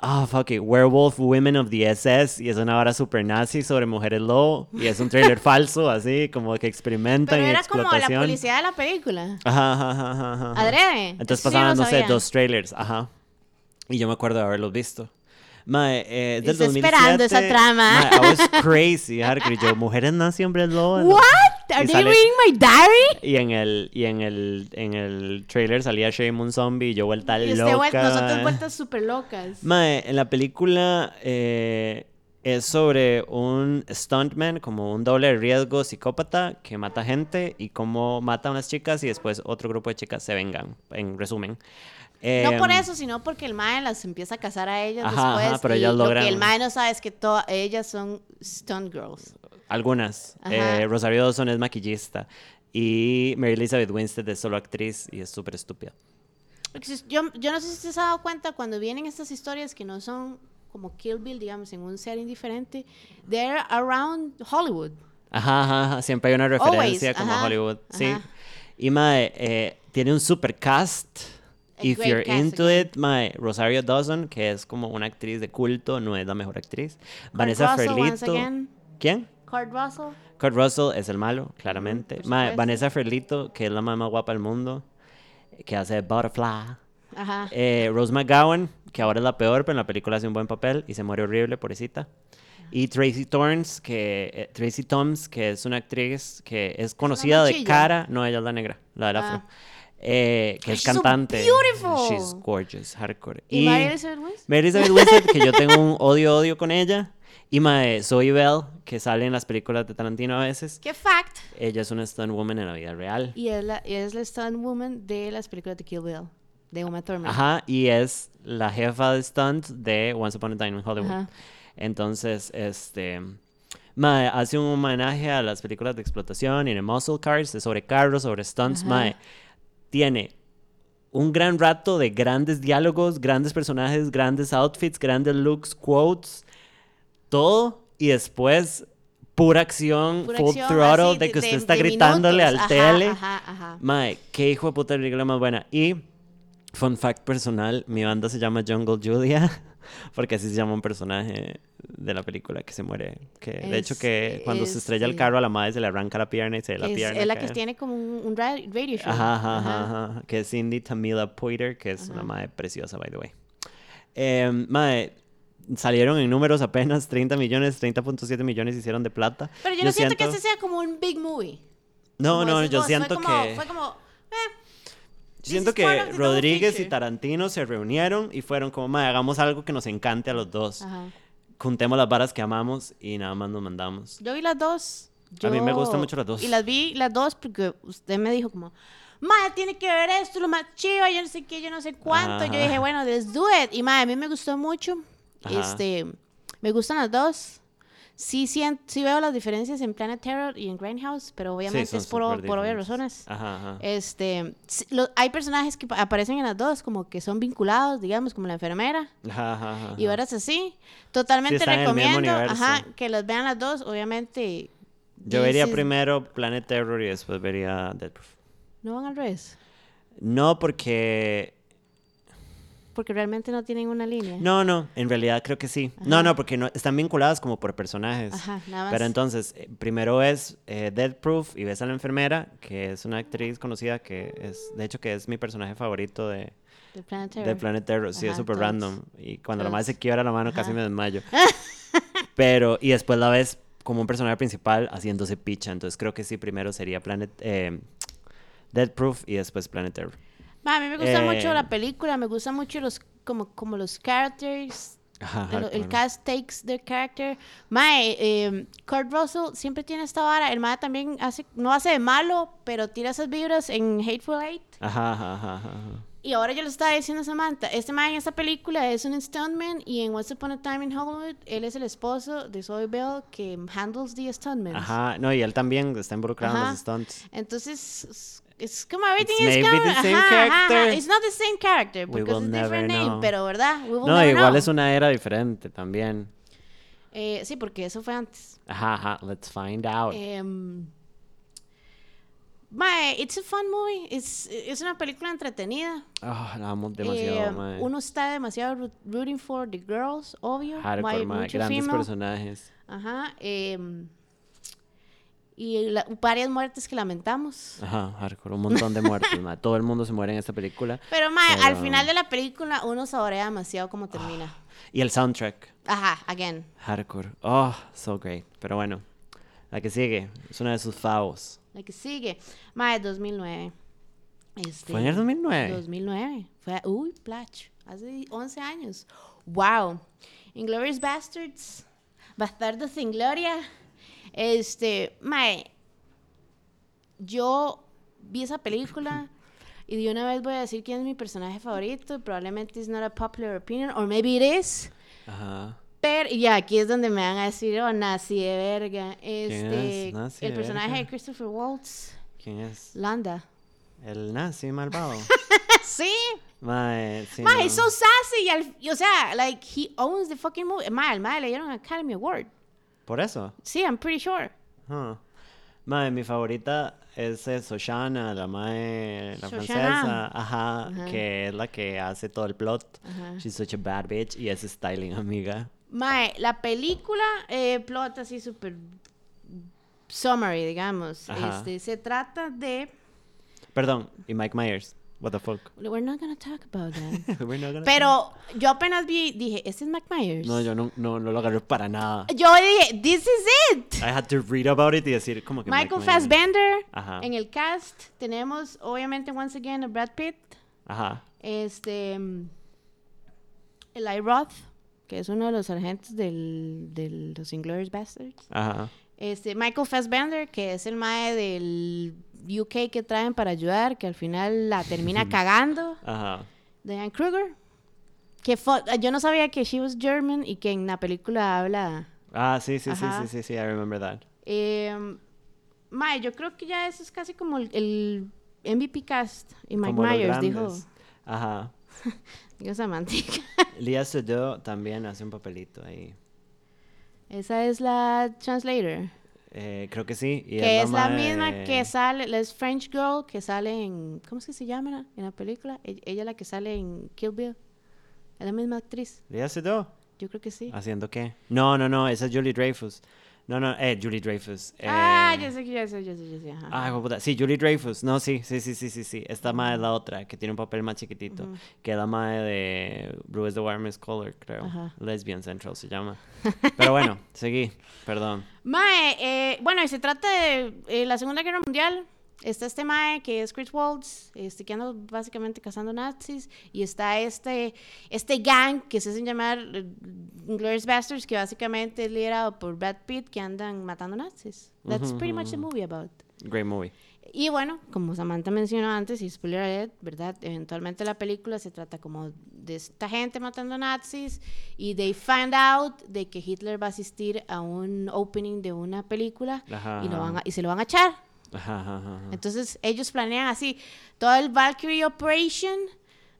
Ah, fuck it, Werewolf Women of the SS. Y es una vara super nazi sobre mujeres lobo. Y es un trailer falso, así, como que experimentan Pero era como la publicidad de la película. Ajá, ajá, ajá, ajá. Adrede. Entonces Eso pasaban, lo no sé, dos trailers, ajá. Y yo me acuerdo de haberlos visto. Mae, eh, es del Está 2007. esperando esa trama. Mae, I was crazy, hardcore. Yo, mujeres nazi, hombres lobo. What? Are Y they sale- reading my diary? Y en el, y en el, en el trailer salía Shaman Zombie y yo vuelta Y loca. vuel- nosotros vueltas súper locas. Mae, en la película eh, es sobre un stuntman, como un doble de riesgo psicópata que mata gente y cómo mata a unas chicas y después otro grupo de chicas se vengan, en resumen. No por Em, eso, sino porque el mae las empieza a casar a ellas Ajá, ajá, después. pero y ellas lo logran- que el mae no sabe es que todas ellas son stunt girls. Algunas. Ajá. Eh, Rosario Dawson es maquillista y Mary Elizabeth Winstead es solo actriz y es súper estúpida. Yo, yo no sé si te has dado cuenta cuando vienen estas historias que no son como Kill Bill, digamos, en un setting diferente, they're around Hollywood. Ajá, ajá, ajá, Siempre hay una Always, referencia como ajá, Hollywood. Sí. ajá. Y mae, eh, tiene un super cast. If you're into again. it, mae, Rosario Dawson, que es como una actriz de culto, no es la mejor actriz. Vanessa Russell, Ferlito. ¿Quién? Kurt Russell. Kurt Russell es el malo, claramente. supuesto. Vanessa Ferlito, que es la más, más guapa del mundo, que hace Butterfly. Ajá. Eh, Rose McGowan, que ahora es la peor, pero en la película hace un buen papel y se muere horrible, pobrecita. Y Tracy Torns, que eh, Tracy Toms, que es una actriz que es conocida de cara, no ella es la negra, la del afro, Ah. Eh, que es She's so cantante. beautiful. She's gorgeous, hardcore. ¿Y, Mary Elizabeth Winstead? Mary Elizabeth Winstead, que yo tengo un odio odio con ella. Y mae, Zoe Bell, que sale en las películas de Tarantino a veces. ¿Qué fact? Ella es una stunt woman en la vida real. Y es la, y es la stunt woman de las películas de Kill Bill, de Uma Thurman. Ajá, y es la jefa de stunt de Once Upon a Time in Hollywood. Ajá. Entonces, este. Mae, hace un homenaje a las películas de explotación y de muscle cars, de sobre carros, sobre stunts. Ajá. Mae, tiene un gran rato de grandes diálogos, grandes personajes, grandes outfits, grandes looks, quotes, todo. Y después, pura acción, Pura full acción, throttle, así de que usted está de gritándole minutos. al Ajá, tele. Ajá, ajá. Mae, qué hijo de puta película más buena. Y, fun fact personal, mi banda se llama Jungle Julia, porque así se llama un personaje de la película que se muere. Que, de hecho, Es- que cuando se estrella el carro a la madre se le arranca la pierna y se la Es, pierna. es la que tiene como un, un ra- radio show. Ajá, ajá, ajá, ajá, Que es Cindy Tamila Poiter, que es una madre preciosa, by the way. Eh, mae, salieron en números apenas 30 millones, 30.7 millones hicieron de plata. Pero yo, no siento, que este sea como un big movie. No, Como no, decís yo vos, siento fue como, que... Fue como, eh, Yo siento is part que Rodríguez y. Tarantino se reunieron y fueron como, "Mae, hagamos algo que nos encante a los dos. ajá. Juntemos las varas que amamos y nada más nos mandamos. Yo vi las dos. A mí me Yo- gustan mucho las dos. Y las vi las dos porque usted me dijo como, Madre, tiene que ver esto, lo más chiva, yo no sé qué, yo no sé cuánto. Ajá. Yo dije, bueno, let's do it. Y madre, a mí me gustó mucho. Ajá. Este, me gustan las dos. Sí, sien- sí veo las diferencias en Planet Terror y en Grindhouse, pero obviamente es por, por obvias razones. Ajá, ajá. Este, sí, lo- hay personajes que pa- aparecen en las dos, como que son vinculados, digamos, como la enfermera Ajá, y horas así. Totalmente recomiendo, ajá, que las vean las dos, obviamente. Yo vería primero Planet Terror y después vería Dead Proof. No van al revés, No, porque... porque realmente no tienen una línea. No, no, en realidad creo que sí. No, Ajá. no, porque no, están vinculadas como por personajes. Ajá, nada más. Pero entonces, eh, primero es eh, Dead Proof y ves a la enfermera, que es una actriz conocida que es, de hecho, que es mi personaje favorito de, de Planet Terror. de Planet Terror. Sí, es súper random. Y cuando la Todos. madre se quiebra la mano, casi me desmayo. Pero, y después la ves como un personaje principal haciéndose picha. Entonces creo que sí, primero sería Planet eh, Dead Proof y después Planet Terror. Ma, a mí me gusta Eh, mucho la película, me gustan mucho los como, como los characters, Ajá, el, el cast takes their character. Mae, eh, Kurt Russell siempre tiene esta vara. El mae también hace, no hace de malo, pero tira esas vibras en Hateful Eight. Ajá, ajá, ajá. Y ahora yo le estaba diciendo a Samantha, este mae en esta película es un stuntman y en Once Upon a Time in Hollywood él es el esposo de Zoe Bell que handles the stuntmen. Ajá, no, y él también está involucrado en Ajá. los stunts. Entonces, es- como everything It's is maybe the same ajá, ajá, character. It's not the same character We because will it's different never name, know. pero verdad, we will No, never igual know. es una era diferente también. Eh, sí, porque eso fue antes. Ajá, ajá, let's find out. Em, mae, it's a fun movie. Es, es una película entretenida. Ah, la amo demasiado, Eh, mae. uno está demasiado ro- rooting for the girls, obvio. Hardcore, mae, mucho Grandes female. personajes. Ajá. em, y la- varias muertes que lamentamos. Ajá, hardcore. Un montón de muertes, mae. Todo el mundo se muere en esta película. Pero, al Pero- final de la película uno saborea demasiado cómo termina. Y el soundtrack. Ajá, again. Hardcore. Oh, so great. Pero bueno, la que sigue es una de sus favos. La que sigue. Mae, 2009. Este, ¿Fue en el 2009? 2009. Fue, uy, plach. Hace 11 años. Wow. Inglorious Bastards. Bastardos sin gloria. Este, mae. Yo vi esa película y de una vez voy a decir quién es mi personaje favorito. Probablemente it's not a popular opinion, or maybe it is. Ajá. Pero, y aquí es donde me van a decir, oh, nazi de verga. Este, es nazi el de personaje verga? de Christopher Waltz, ¿Quién es? Landa. El nazi malvado. sí, Mae, sí. Ma, no. he's so sassy. Y al- y, o sea, like, he owns the fucking movie. Ma, el ma le dieron Academy Award. Por eso. Sí, I'm pretty sure. Huh. Mae, mi favorita es eh, Soshana, la mae, la Shoshana. francesa, ajá, Ajá. que es la que hace todo el plot. Ajá. She's such a bad bitch y es styling, amiga. Mae, la película eh, plot así súper summary, digamos. Ajá. Este, se trata de... Perdón, y Mike Myers. What the fuck? We're not gonna talk about that. We're not gonna- Pero yo apenas vi, dije, ¿este es Mike Myers? No, yo no, no, no lo agarré para nada. Yo dije, this is it. I had to read about it y decir como que Michael. Fassbender. Ajá. En el cast tenemos, obviamente, once again, a Brad Pitt. Ajá. Este. mm, Eli Roth, que es uno de los sargentos del, de los Inglourious Bastards. Ajá. Este, Michael Fassbender, que es el mae del UK que traen para ayudar, que al final la termina cagando. Ajá. Diane Kruger. Que yo no sabía que she was German y que en la película habla. Ah, sí, sí, sí, Ajá. sí, sí, sí, I remember that. Eh, mae, yo creo que ya eso es casi como el, el MVP cast. Y Mike Como Myers dijo. Ajá. Dijo Samantha. Lia Seydoux también hace un papelito ahí. Esa es la translator. Eh, creo que sí. y que es la mae misma de- que sale, la es French Girl que sale en. ¿Cómo es que se llama en la película? E- Ella es la que sale en Kill Bill. Es la misma actriz. Lia Seydoux. Yo creo que sí. ¿Haciendo qué? No, no, no, esa es Julie Dreyfus. No, no, eh, Julie Dreyfus. Ah, eh, yo sé que ya sé, yo sé, yo sé. ajá. Ah, puta. Sí, Julie Dreyfus. No, sí, sí, sí, sí, sí, sí. Esta mae es la otra, que tiene un papel más chiquitito. Que es la mae de Blue is the Warmest Color, creo. Lesbian Central se llama. Pero bueno, seguí. Perdón. Mae, eh, bueno, y se trata de eh, la Segunda Guerra Mundial. Está este Mae que es Chris Waltz, este, que anda básicamente cazando nazis. Y está este, este gang que se hacen llamar eh, Glorious Bastards, que básicamente es liderado por Brad Pitt, que andan matando nazis. That's pretty much the movie about. Great movie. Y bueno, como Samantha mencionó antes, y spoiler alert, ¿verdad? Eventualmente la película se trata como de esta gente matando nazis y they find out de que Hitler va a asistir a un opening de una película Ajá, y, lo van a- y se lo van a echar. Ajá, ajá, ajá. Entonces ellos planean así todo el Valkyrie Operation.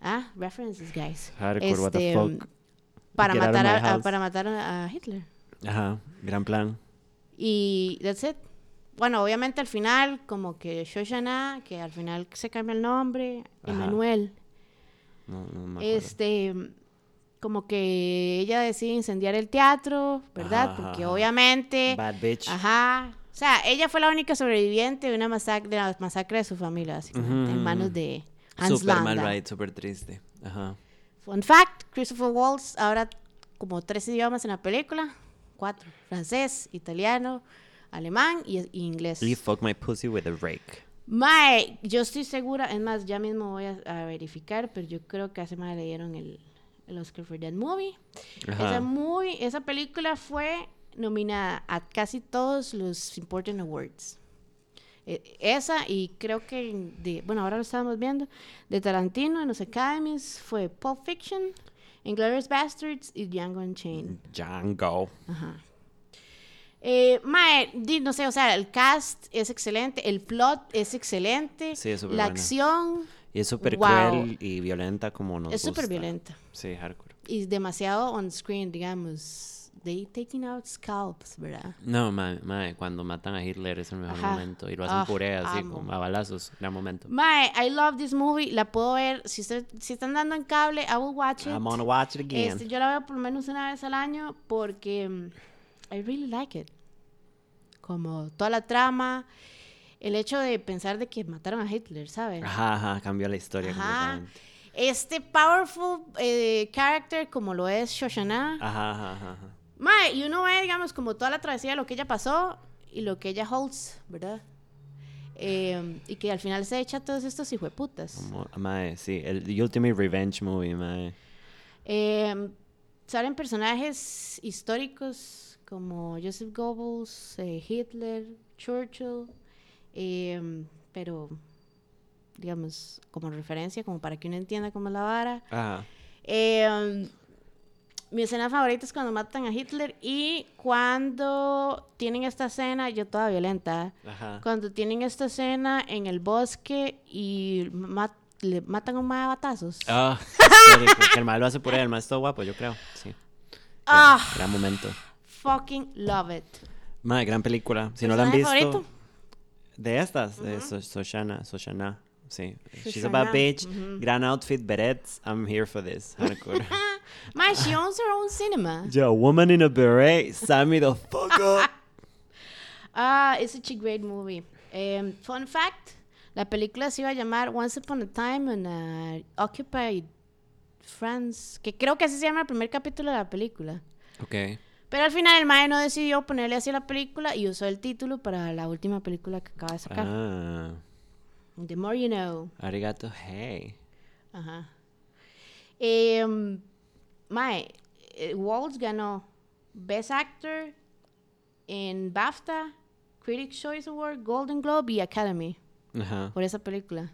Ah, references, guys. Hardcore, what the Este, fuck. Para Get matar, a, para matar a Hitler. Ajá, gran plan. Y that's it. Bueno, obviamente al final, como que Shoshana, que al final se cambia el nombre. Emanuel, No, no me acuerdo. este, como que ella decide incendiar el teatro, ¿verdad? Ajá, Porque obviamente, Bad bitch. ajá, o sea, ella fue la única sobreviviente de una masacre, de la masacre de su familia, básicamente, Ujú, en ujú, manos de Hans Super mal Landa. ride, super triste. Ajá. Fun fact, Christopher Waltz ahora como tres idiomas en la película, cuatro, francés, italiano, alemán y, y inglés. You fuck my pussy with a rake. Mae, yo estoy segura, es más, ya mismo voy a, a verificar, pero yo creo que hace más le dieron el, el Oscar for That Movie. Ajá. Esa, esa película fue nominada a casi todos los Important Awards. Eh, esa y creo que, de, bueno, ahora lo estamos viendo, de Tarantino en los Academies fue Pulp Fiction, Inglourious Bastards y Django Unchained. Django. Ajá. Eh, mae, no sé, o sea, el cast es excelente, el plot es excelente, Sí, es súper la buena. acción Y es súper Wow. cruel y violenta como nos es súper violenta Sí, hardcore. y demasiado on screen, digamos. They taking out scalps, ¿verdad? No, mae, mae, cuando matan a Hitler es el mejor Ajá. momento. Y lo hacen puré así, amo. como a balazos. Gran momento. Mae, I love this movie. La puedo ver. Si, usted, si están dando en cable, I will watch it. I'm gonna watch it again. Este, yo la veo por lo menos una vez al año porque mm, I really like it. Como toda la trama, el hecho de pensar de que mataron a Hitler, ¿saben? Ajá, ajá, cambió la historia Ajá. completamente. Este powerful eh, character como lo es Shoshana. Ajá, ajá, ajá. Mae, y uno ve, digamos, como toda la travesía de lo que ella pasó y lo que ella holds, ¿verdad? Eh, y que al final se echa todos estos hijueputas. Mae, sí, el the Ultimate Revenge Movie, mae. Eh, salen personajes históricos como Joseph Goebbels, eh, Hitler, Churchill, eh, pero digamos como referencia, como para que uno entienda cómo es la vara. Ajá. Mi escena favorita es cuando matan a Hitler y cuando tienen esta escena, yo toda violenta, Ajá. cuando tienen esta escena en el bosque y le matan a un mae batazos. Ah, el mal lo hace el es todo guapo, yo creo. Sí. Gran, Ah. gran momento. Fucking love it. Mae, gran película. Si no la han visto. ¿Personaje favorito? De estas, de So- Soshana, Soshana. Sí. She's a bad bitch. ujú. Gran outfit, berets. I'm here for this. Man, she owns her own cinema. Yo, woman in a beret. Sign me the fuck up. Ah, it's such a great movie. Um, fun fact, la película se iba a llamar Once Upon a Time in uh, Occupied France, que creo que así se llama el primer capítulo de la película. Ok. Pero al final el mae no decidió ponerle así a la película y usó el título para la última película que acaba de sacar. Ah. The More You Know. Arigato, hey. Ajá. Em, mae, eh, Waltz ganó Best Actor en BAFTA, Critics' Choice Award, Golden Globe y Academy Ajá. por esa película.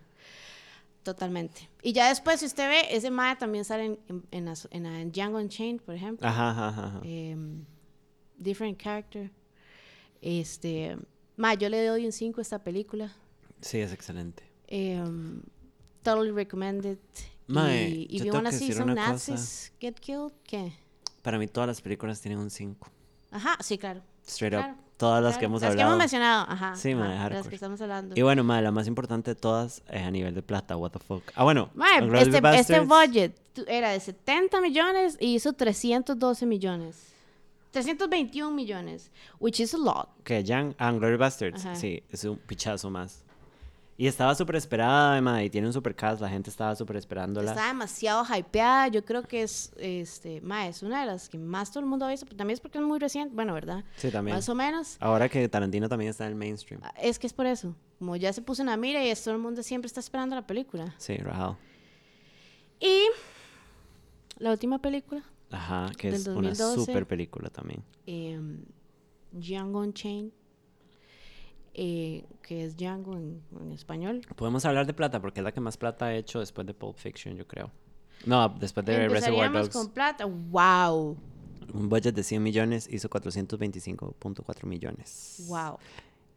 Totalmente. Y ya después, si usted ve, ese mae también sale en, en, en, en, la- en Django Unchained, por ejemplo. Ajá, ajá, ajá. Em, different character. Este, mae, yo le doy un 5 a esta película. Sí, es excelente. Em, totally recommended. Mae, y y yo tengo que see decir una cosa. Nazis get killed. ¿Qué? Para mí todas las películas tienen un 5. Ajá, sí, claro. Straight Claro, up. Todas las claro. que hemos las hablado. que hemos mencionado, ajá. Sí, mae, ajá, de las hardcore. que estamos hablando. Y bueno, madre, la más importante de todas es a nivel de plata, what the fuck. Ah, bueno. Mae, Inglourious este, este Basterds, budget tu- era de 70 millones y hizo 312 millones. 321 millones, which is a lot. Que Jan, ah, Inglourious Bastards. Ajá. Sí, es un pichazo más. Y estaba súper esperada, madre, y tiene un super cast, la gente estaba súper esperándola. Está demasiado hypeada. Yo creo que es, este, mae, es una de las que más todo el mundo ha visto. pero También es porque es muy reciente. Bueno, ¿verdad? Sí, también. Más o menos. Ahora que Tarantino también está en el mainstream. Ah, Es que es por eso. Como ya se puso en la mira y es- todo el mundo siempre está esperando la película. Sí, rajado. Y la última película, Ajá, que es 2012. una super película también. eh, Django Unchained, eh, que es Django en, en español. Podemos hablar de plata porque es la que más plata ha hecho después de Pulp Fiction, yo creo. No, después de Reservoir Dogs. con plata. ¡Wow! Un budget de 100 millones hizo 425.4 millones. ¡Wow!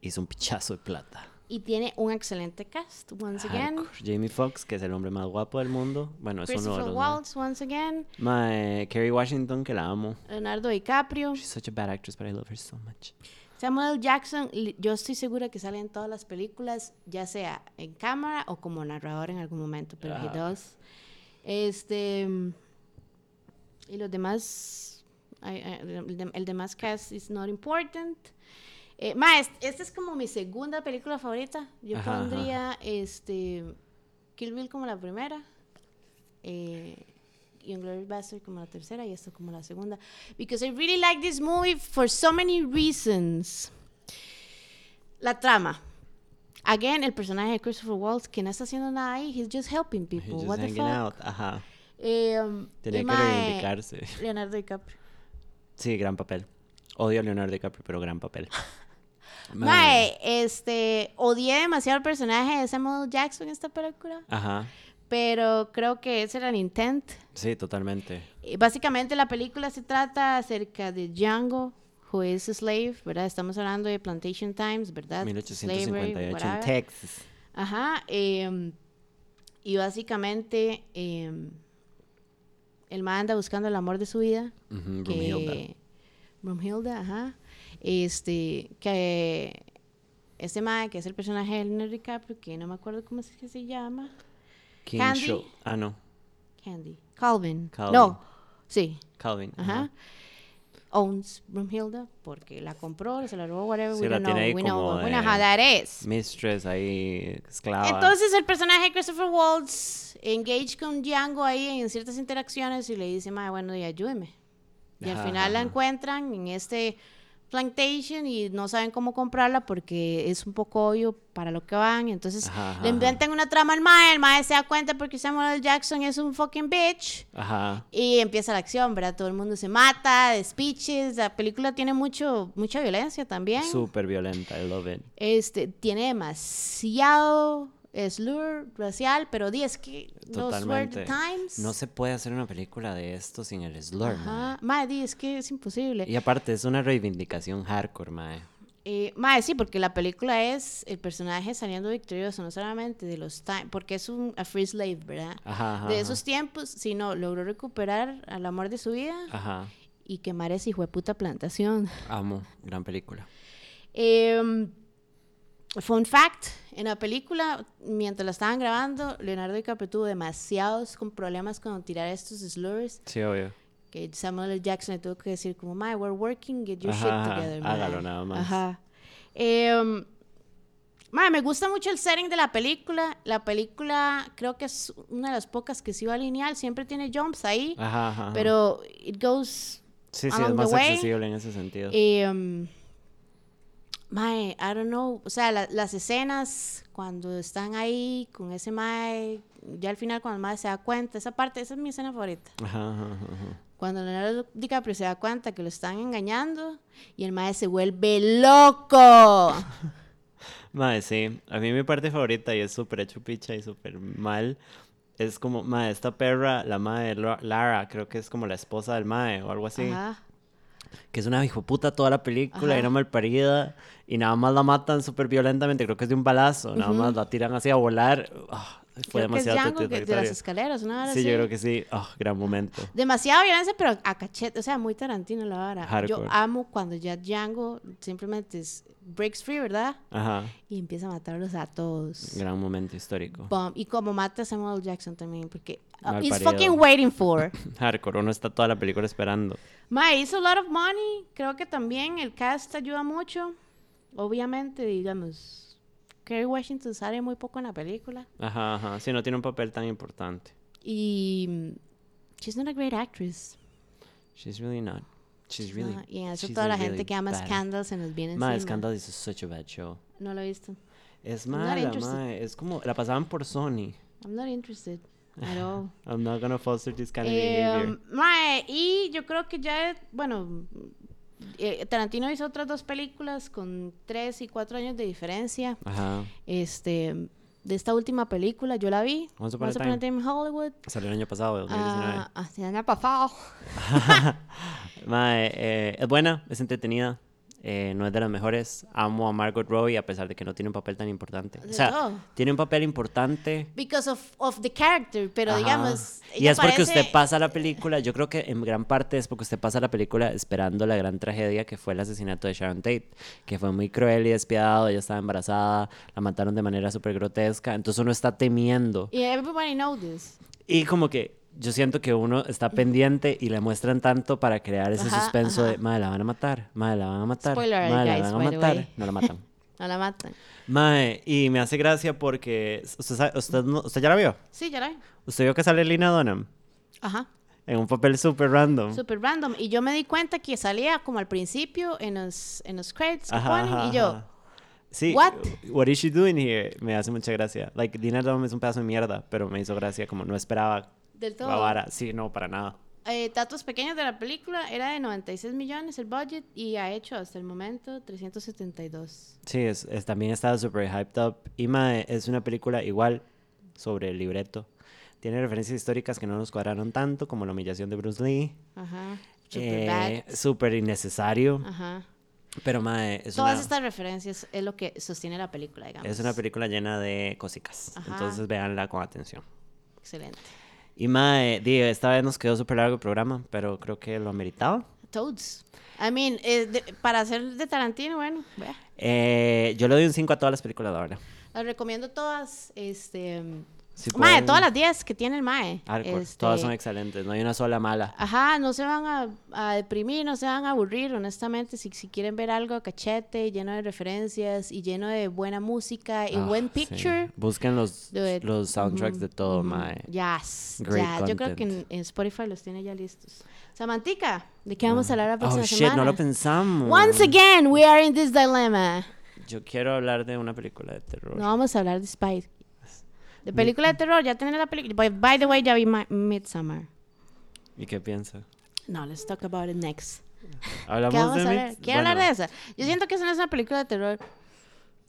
Hizo un pichazo de plata. Y tiene un excelente cast, once again. Hardcore. Jamie Foxx, que es el hombre más guapo del mundo. Bueno, es uno de los. Waltz, once again. Mae, Kerry Washington, que la amo. Leonardo DiCaprio. She's such a bad actress, but I love her so much. Samuel Jackson, yo estoy segura que sale en todas las películas, ya sea en cámara o como narrador en algún momento, pero he does. Este. Y los demás. el, de- el demás cast is not important. Eh, esta es como mi segunda película favorita. Yo Ajá, ajá. pondría este. Kill Bill como la primera. Eh, y Inglourious Bastard como la tercera y esto como la segunda. Because I really like this movie for so many reasons. La trama. Again, el personaje de Christopher Waltz, que no está haciendo nada ahí, he's just helping He's people. just What the fuck? out. Ajá. Eh, um, Tenía que reivindicarse. Leonardo DiCaprio. Sí, gran papel. Odio a Leonardo DiCaprio, pero gran papel. Mae, este, odié demasiado el personaje de Samuel. Jackson en esta película, Ajá. Pero creo que ese era el intent. Sí, totalmente. Eh, Básicamente la película se trata acerca de Django, who is a slave, ¿verdad? Estamos hablando de Plantation Times, ¿verdad? Slavery, 1858 en whatever. Texas. Ajá. em, y básicamente em, el man anda buscando el amor de su vida. Ujú, Brumhilda. que Brumhilda, ajá. Este, que este man, que es el personaje de Leonardo DiCaprio, que no me acuerdo cómo es que se llama. King Candy. Show- Ah, no. Candy. Calvin. Calvin. No, sí, Calvin. ajá. Owns Brumhilda porque la compró, se la robó, whatever. Sí, we la don't know. tiene ahí We know, como know de- how that is. Mistress ahí, esclava. Entonces el personaje de Christopher Waltz engage con Django ahí en ciertas interacciones y le dice, "Mae, bueno, y ayúdeme. Y al Ajá, final la encuentran en este plantation y no saben cómo comprarla porque es un poco obvio para lo que van. Entonces Ajá, ajá, le inventan una trama al mae, el mae se da cuenta porque Samuel L. Jackson es un fucking bitch. Ajá. Y empieza la acción, ¿verdad? Todo el mundo se mata, de speeches. La película tiene mucho, mucha violencia también. Súper violenta, I love it. Este, tiene demasiado slur racial, pero di, es que los Totalmente. the times. No se puede hacer una película de esto sin el slur. Ajá. Mae, di, es que es imposible. Y aparte, es una reivindicación hardcore, mae. Eh, mae, sí, porque la película es el personaje saliendo victorioso, no solamente de los times, porque es un a free slave, ¿verdad? Ajá, ajá. de esos tiempos, sino logró recuperar al amor de su vida Ajá. y quemar esa hijo de puta plantación. Amo. Gran película. Eh, fun fact, en la película, mientras la estaban grabando, Leonardo DiCaprio tuvo demasiados con problemas con tirar estos slurs Sí, obvio. que Samuel L. Jackson le tuvo que decir como, my, we're working, get your Ajá, shit ajá, together, mae". hágalo nada más. Ajá. Em, mae, me gusta mucho el setting de la película. La película creo que es una de las pocas que sí va lineal. Siempre tiene jumps ahí, Ajá, ajá. ajá. pero it goes sí, sí, es más accesible en ese sentido. Em, mae, I don't know. O sea, la- las escenas cuando están ahí con ese mae, ya al final cuando el mae se da cuenta, esa parte, esa es mi escena favorita. Ajá, ajá, ajá. Cuando Leonardo DiCaprio se da cuenta que lo están engañando y el mae se vuelve loco. Mae, sí. A mí mi parte favorita, y es súper hecho picha y súper mal, es como, mae, esta perra, la mae Lara, creo que es como la esposa del mae o algo así. Ajá. Que es una hijo puta toda la película, Ajá. y una malparida, y nada más la matan súper violentamente, creo que es de un balazo, nada más la tiran así a volar. Ah, fue Creo que es demasiado Django que- de las escaleras, vara Sí, yo creo que sí. Ah, gran momento. Demasiada violencia, pero a cachete, o sea, muy Tarantino la vara. Yo amo cuando ya Django simplemente es breaks free, ¿verdad? Ajá. Y empieza a matarlos a todos. Gran momento histórico. Bum. Y como mata a Samuel. Jackson también, porque uh, he's fucking waiting for. Hardcore, uno está toda la película esperando. Ma, hizo a lot of money. Creo que también el cast ayuda mucho. Obviamente, digamos, Kerry Washington sale muy poco en la película. Ajá, ajá. Sí, no tiene un papel tan importante. Y mm, she's not a great actress. She's really not. She's really. Ah, y en eso toda la gente really que ama bad- Scandal se nos viene Ma, encima. Scandal is such a bad show. No lo he visto. Es mala, ma. Es como. La pasaban por Sony. I'm not interested at all. I'm not gonna foster this kind of Eh, behavior. mae, y yo creo que ya, bueno, eh, Tarantino hizo otras dos películas con tres y cuatro años de diferencia. Ajá. Este, de esta última película, yo la vi. Once Upon a Time in Hollywood. Salió el año pasado, 2019. Ah, hace el año pasado. Mae, eh, es buena, es entretenida. Eh, no es de las mejores. Amo a Margot Robbie a pesar de que no tiene un papel tan importante. O sea, No. tiene un papel importante. Because of, of the character, pero Ajá. digamos. Y es porque parece- usted pasa la película, yo creo que en gran parte es porque usted pasa la película esperando la gran tragedia que fue el asesinato de Sharon Tate, que fue muy cruel y despiadado, ella estaba embarazada, la mataron de manera súper grotesca, entonces uno está temiendo. Y everybody knows this. Y como que yo siento que uno está pendiente y le muestran tanto para crear ese Ajá, suspenso ajá. de, madre, la van a matar, madre, la van a matar, Spoiler madre, alert, la guys, van a matar, no la matan. No la matan. Mae, y me hace gracia porque usted, sabe- usted, no- usted ya la vio. Sí, ya la vi. Usted vio que sale Lina Dunham Ajá. en un papel súper random. Super random. Y yo me di cuenta que salía como al principio en los, en los credits que Ajá, ponen. ajá, y yo, ajá. Sí, What? what is she doing here? Me hace mucha gracia. Like, Lina Dunham es un pedazo de mierda, pero me hizo gracia como no esperaba Del todo. la vara. Sí, no, para nada. Eh, datos pequeños de la película, era de 96 millones el budget y ha hecho hasta el momento 372. Sí, es, es- también estaba super hyped up. Y mae, es una película igual sobre el libreto. Tiene referencias históricas que no nos cuadraron tanto, como la humillación de Bruce Lee. Ajá. Super Eh, súper innecesario. Ajá. Pero mae, es Todas una, estas referencias es lo que sostiene la película, digamos. es una película llena de cosicas. Ajá. Entonces véanla con atención. Excelente. Y mae, di, esta vez nos quedó súper largo el programa, pero creo que lo ameritaba. Toads. I mean, eh, de- para hacer de Tarantino, bueno, vea. Eh, yo le doy un 5 a todas las películas, la verdad. Las recomiendo todas. Este. Si mae, pueden- todas las 10 que tiene el Mae. Este, Todas son excelentes, no hay una sola mala. Ajá, no se van a, a deprimir, no se van a aburrir, honestamente. Si, si quieren ver algo cachete, lleno de referencias y lleno de buena música y Ah, buen sí. picture. Busquen los, los soundtracks de todo, Ujú. mae. Yes, Great ya. Yo creo que en, en Spotify los tiene ya listos. Samantica, ¿de qué vamos a hablar la próxima Oh shit, semana? no lo pensamos. Once again, we are in this dilemma. Yo quiero hablar de una película de terror. No vamos a hablar de Spy. De película de terror, ya tenés la película. By, the way, ya vi Ma- Midsommar. ¿Y qué piensa? No, let's talk about it next. Hablamos ¿Qué vamos de a ver? ¿Quiero hablar de bueno, esa? Yo siento que esa no es una película de terror.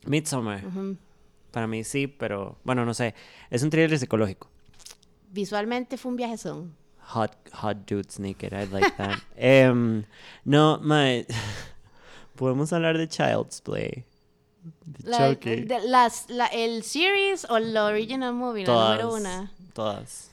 Midsommar. Ujú. Para mí sí, pero bueno, no sé. Es un thriller psicológico. Visualmente fue un viajezón. Hot, hot dudes naked, I like that. Em, no, mae. Podemos hablar de Child's Play. La, Chucky. de- las, la- ¿El series o la original movie? La todas. número una. Todas.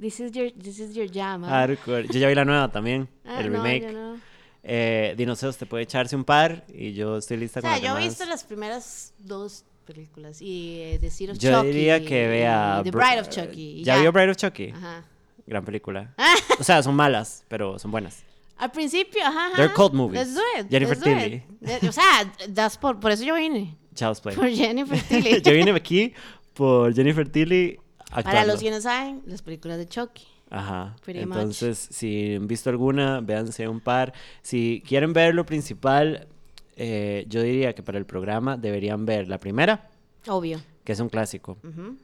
This is your, this is your jam. ¿ah? Hardcore. Yo ya vi la nueva también, Ah, el no, remake. yo no. Eh, te puede echarse un par y yo estoy lista O con sea, las yo he visto las primeras dos películas y eh, The Seed of Yo Chucky. diría que vea. The Br- Bride of Chucky. y ¿Ya, vio Bride of Chucky? Ajá. Gran película. o sea, son malas, pero son buenas. Al principio, ajá. ajá. They're cult movies. Let's do it. Jennifer Tilly. O sea, that's por, por eso yo vine. Child's Play. Por Jennifer Tilly. yo vine aquí por Jennifer Tilly actuando. Para los que no saben, las películas de Chucky. Ajá. Pretty much. Entonces, si han visto alguna, véanse un par. Si quieren ver lo principal, eh, yo diría que para el programa deberían ver la primera, Obvio. que es un clásico. Ujú.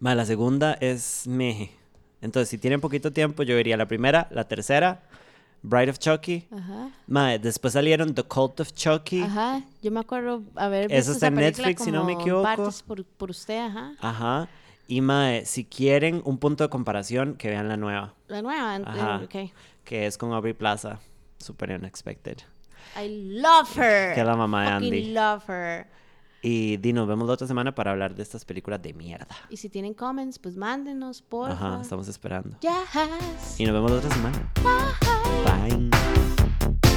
Más la segunda es meje. Entonces, si tienen poquito tiempo, yo vería la primera, la tercera, Bride of Chucky. Ajá. Mae, después salieron The Cult of Chucky. Ajá. Yo me acuerdo haber Eso visto está esa en Netflix, si no me equivoco. partes por, por usted, ajá. Ajá. Y Mae, si quieren un punto de comparación, que vean la nueva, La nueva. Ajá. ok. que es con Aubrey Plaza. Super unexpected. I love her. Que es la mamá de Andy. love her. Y Di, nos vemos la otra semana para hablar de estas películas de mierda. Y si tienen comments, pues mándenos, por Ajá, estamos esperando. Yes. Y nos vemos la otra semana. Bye.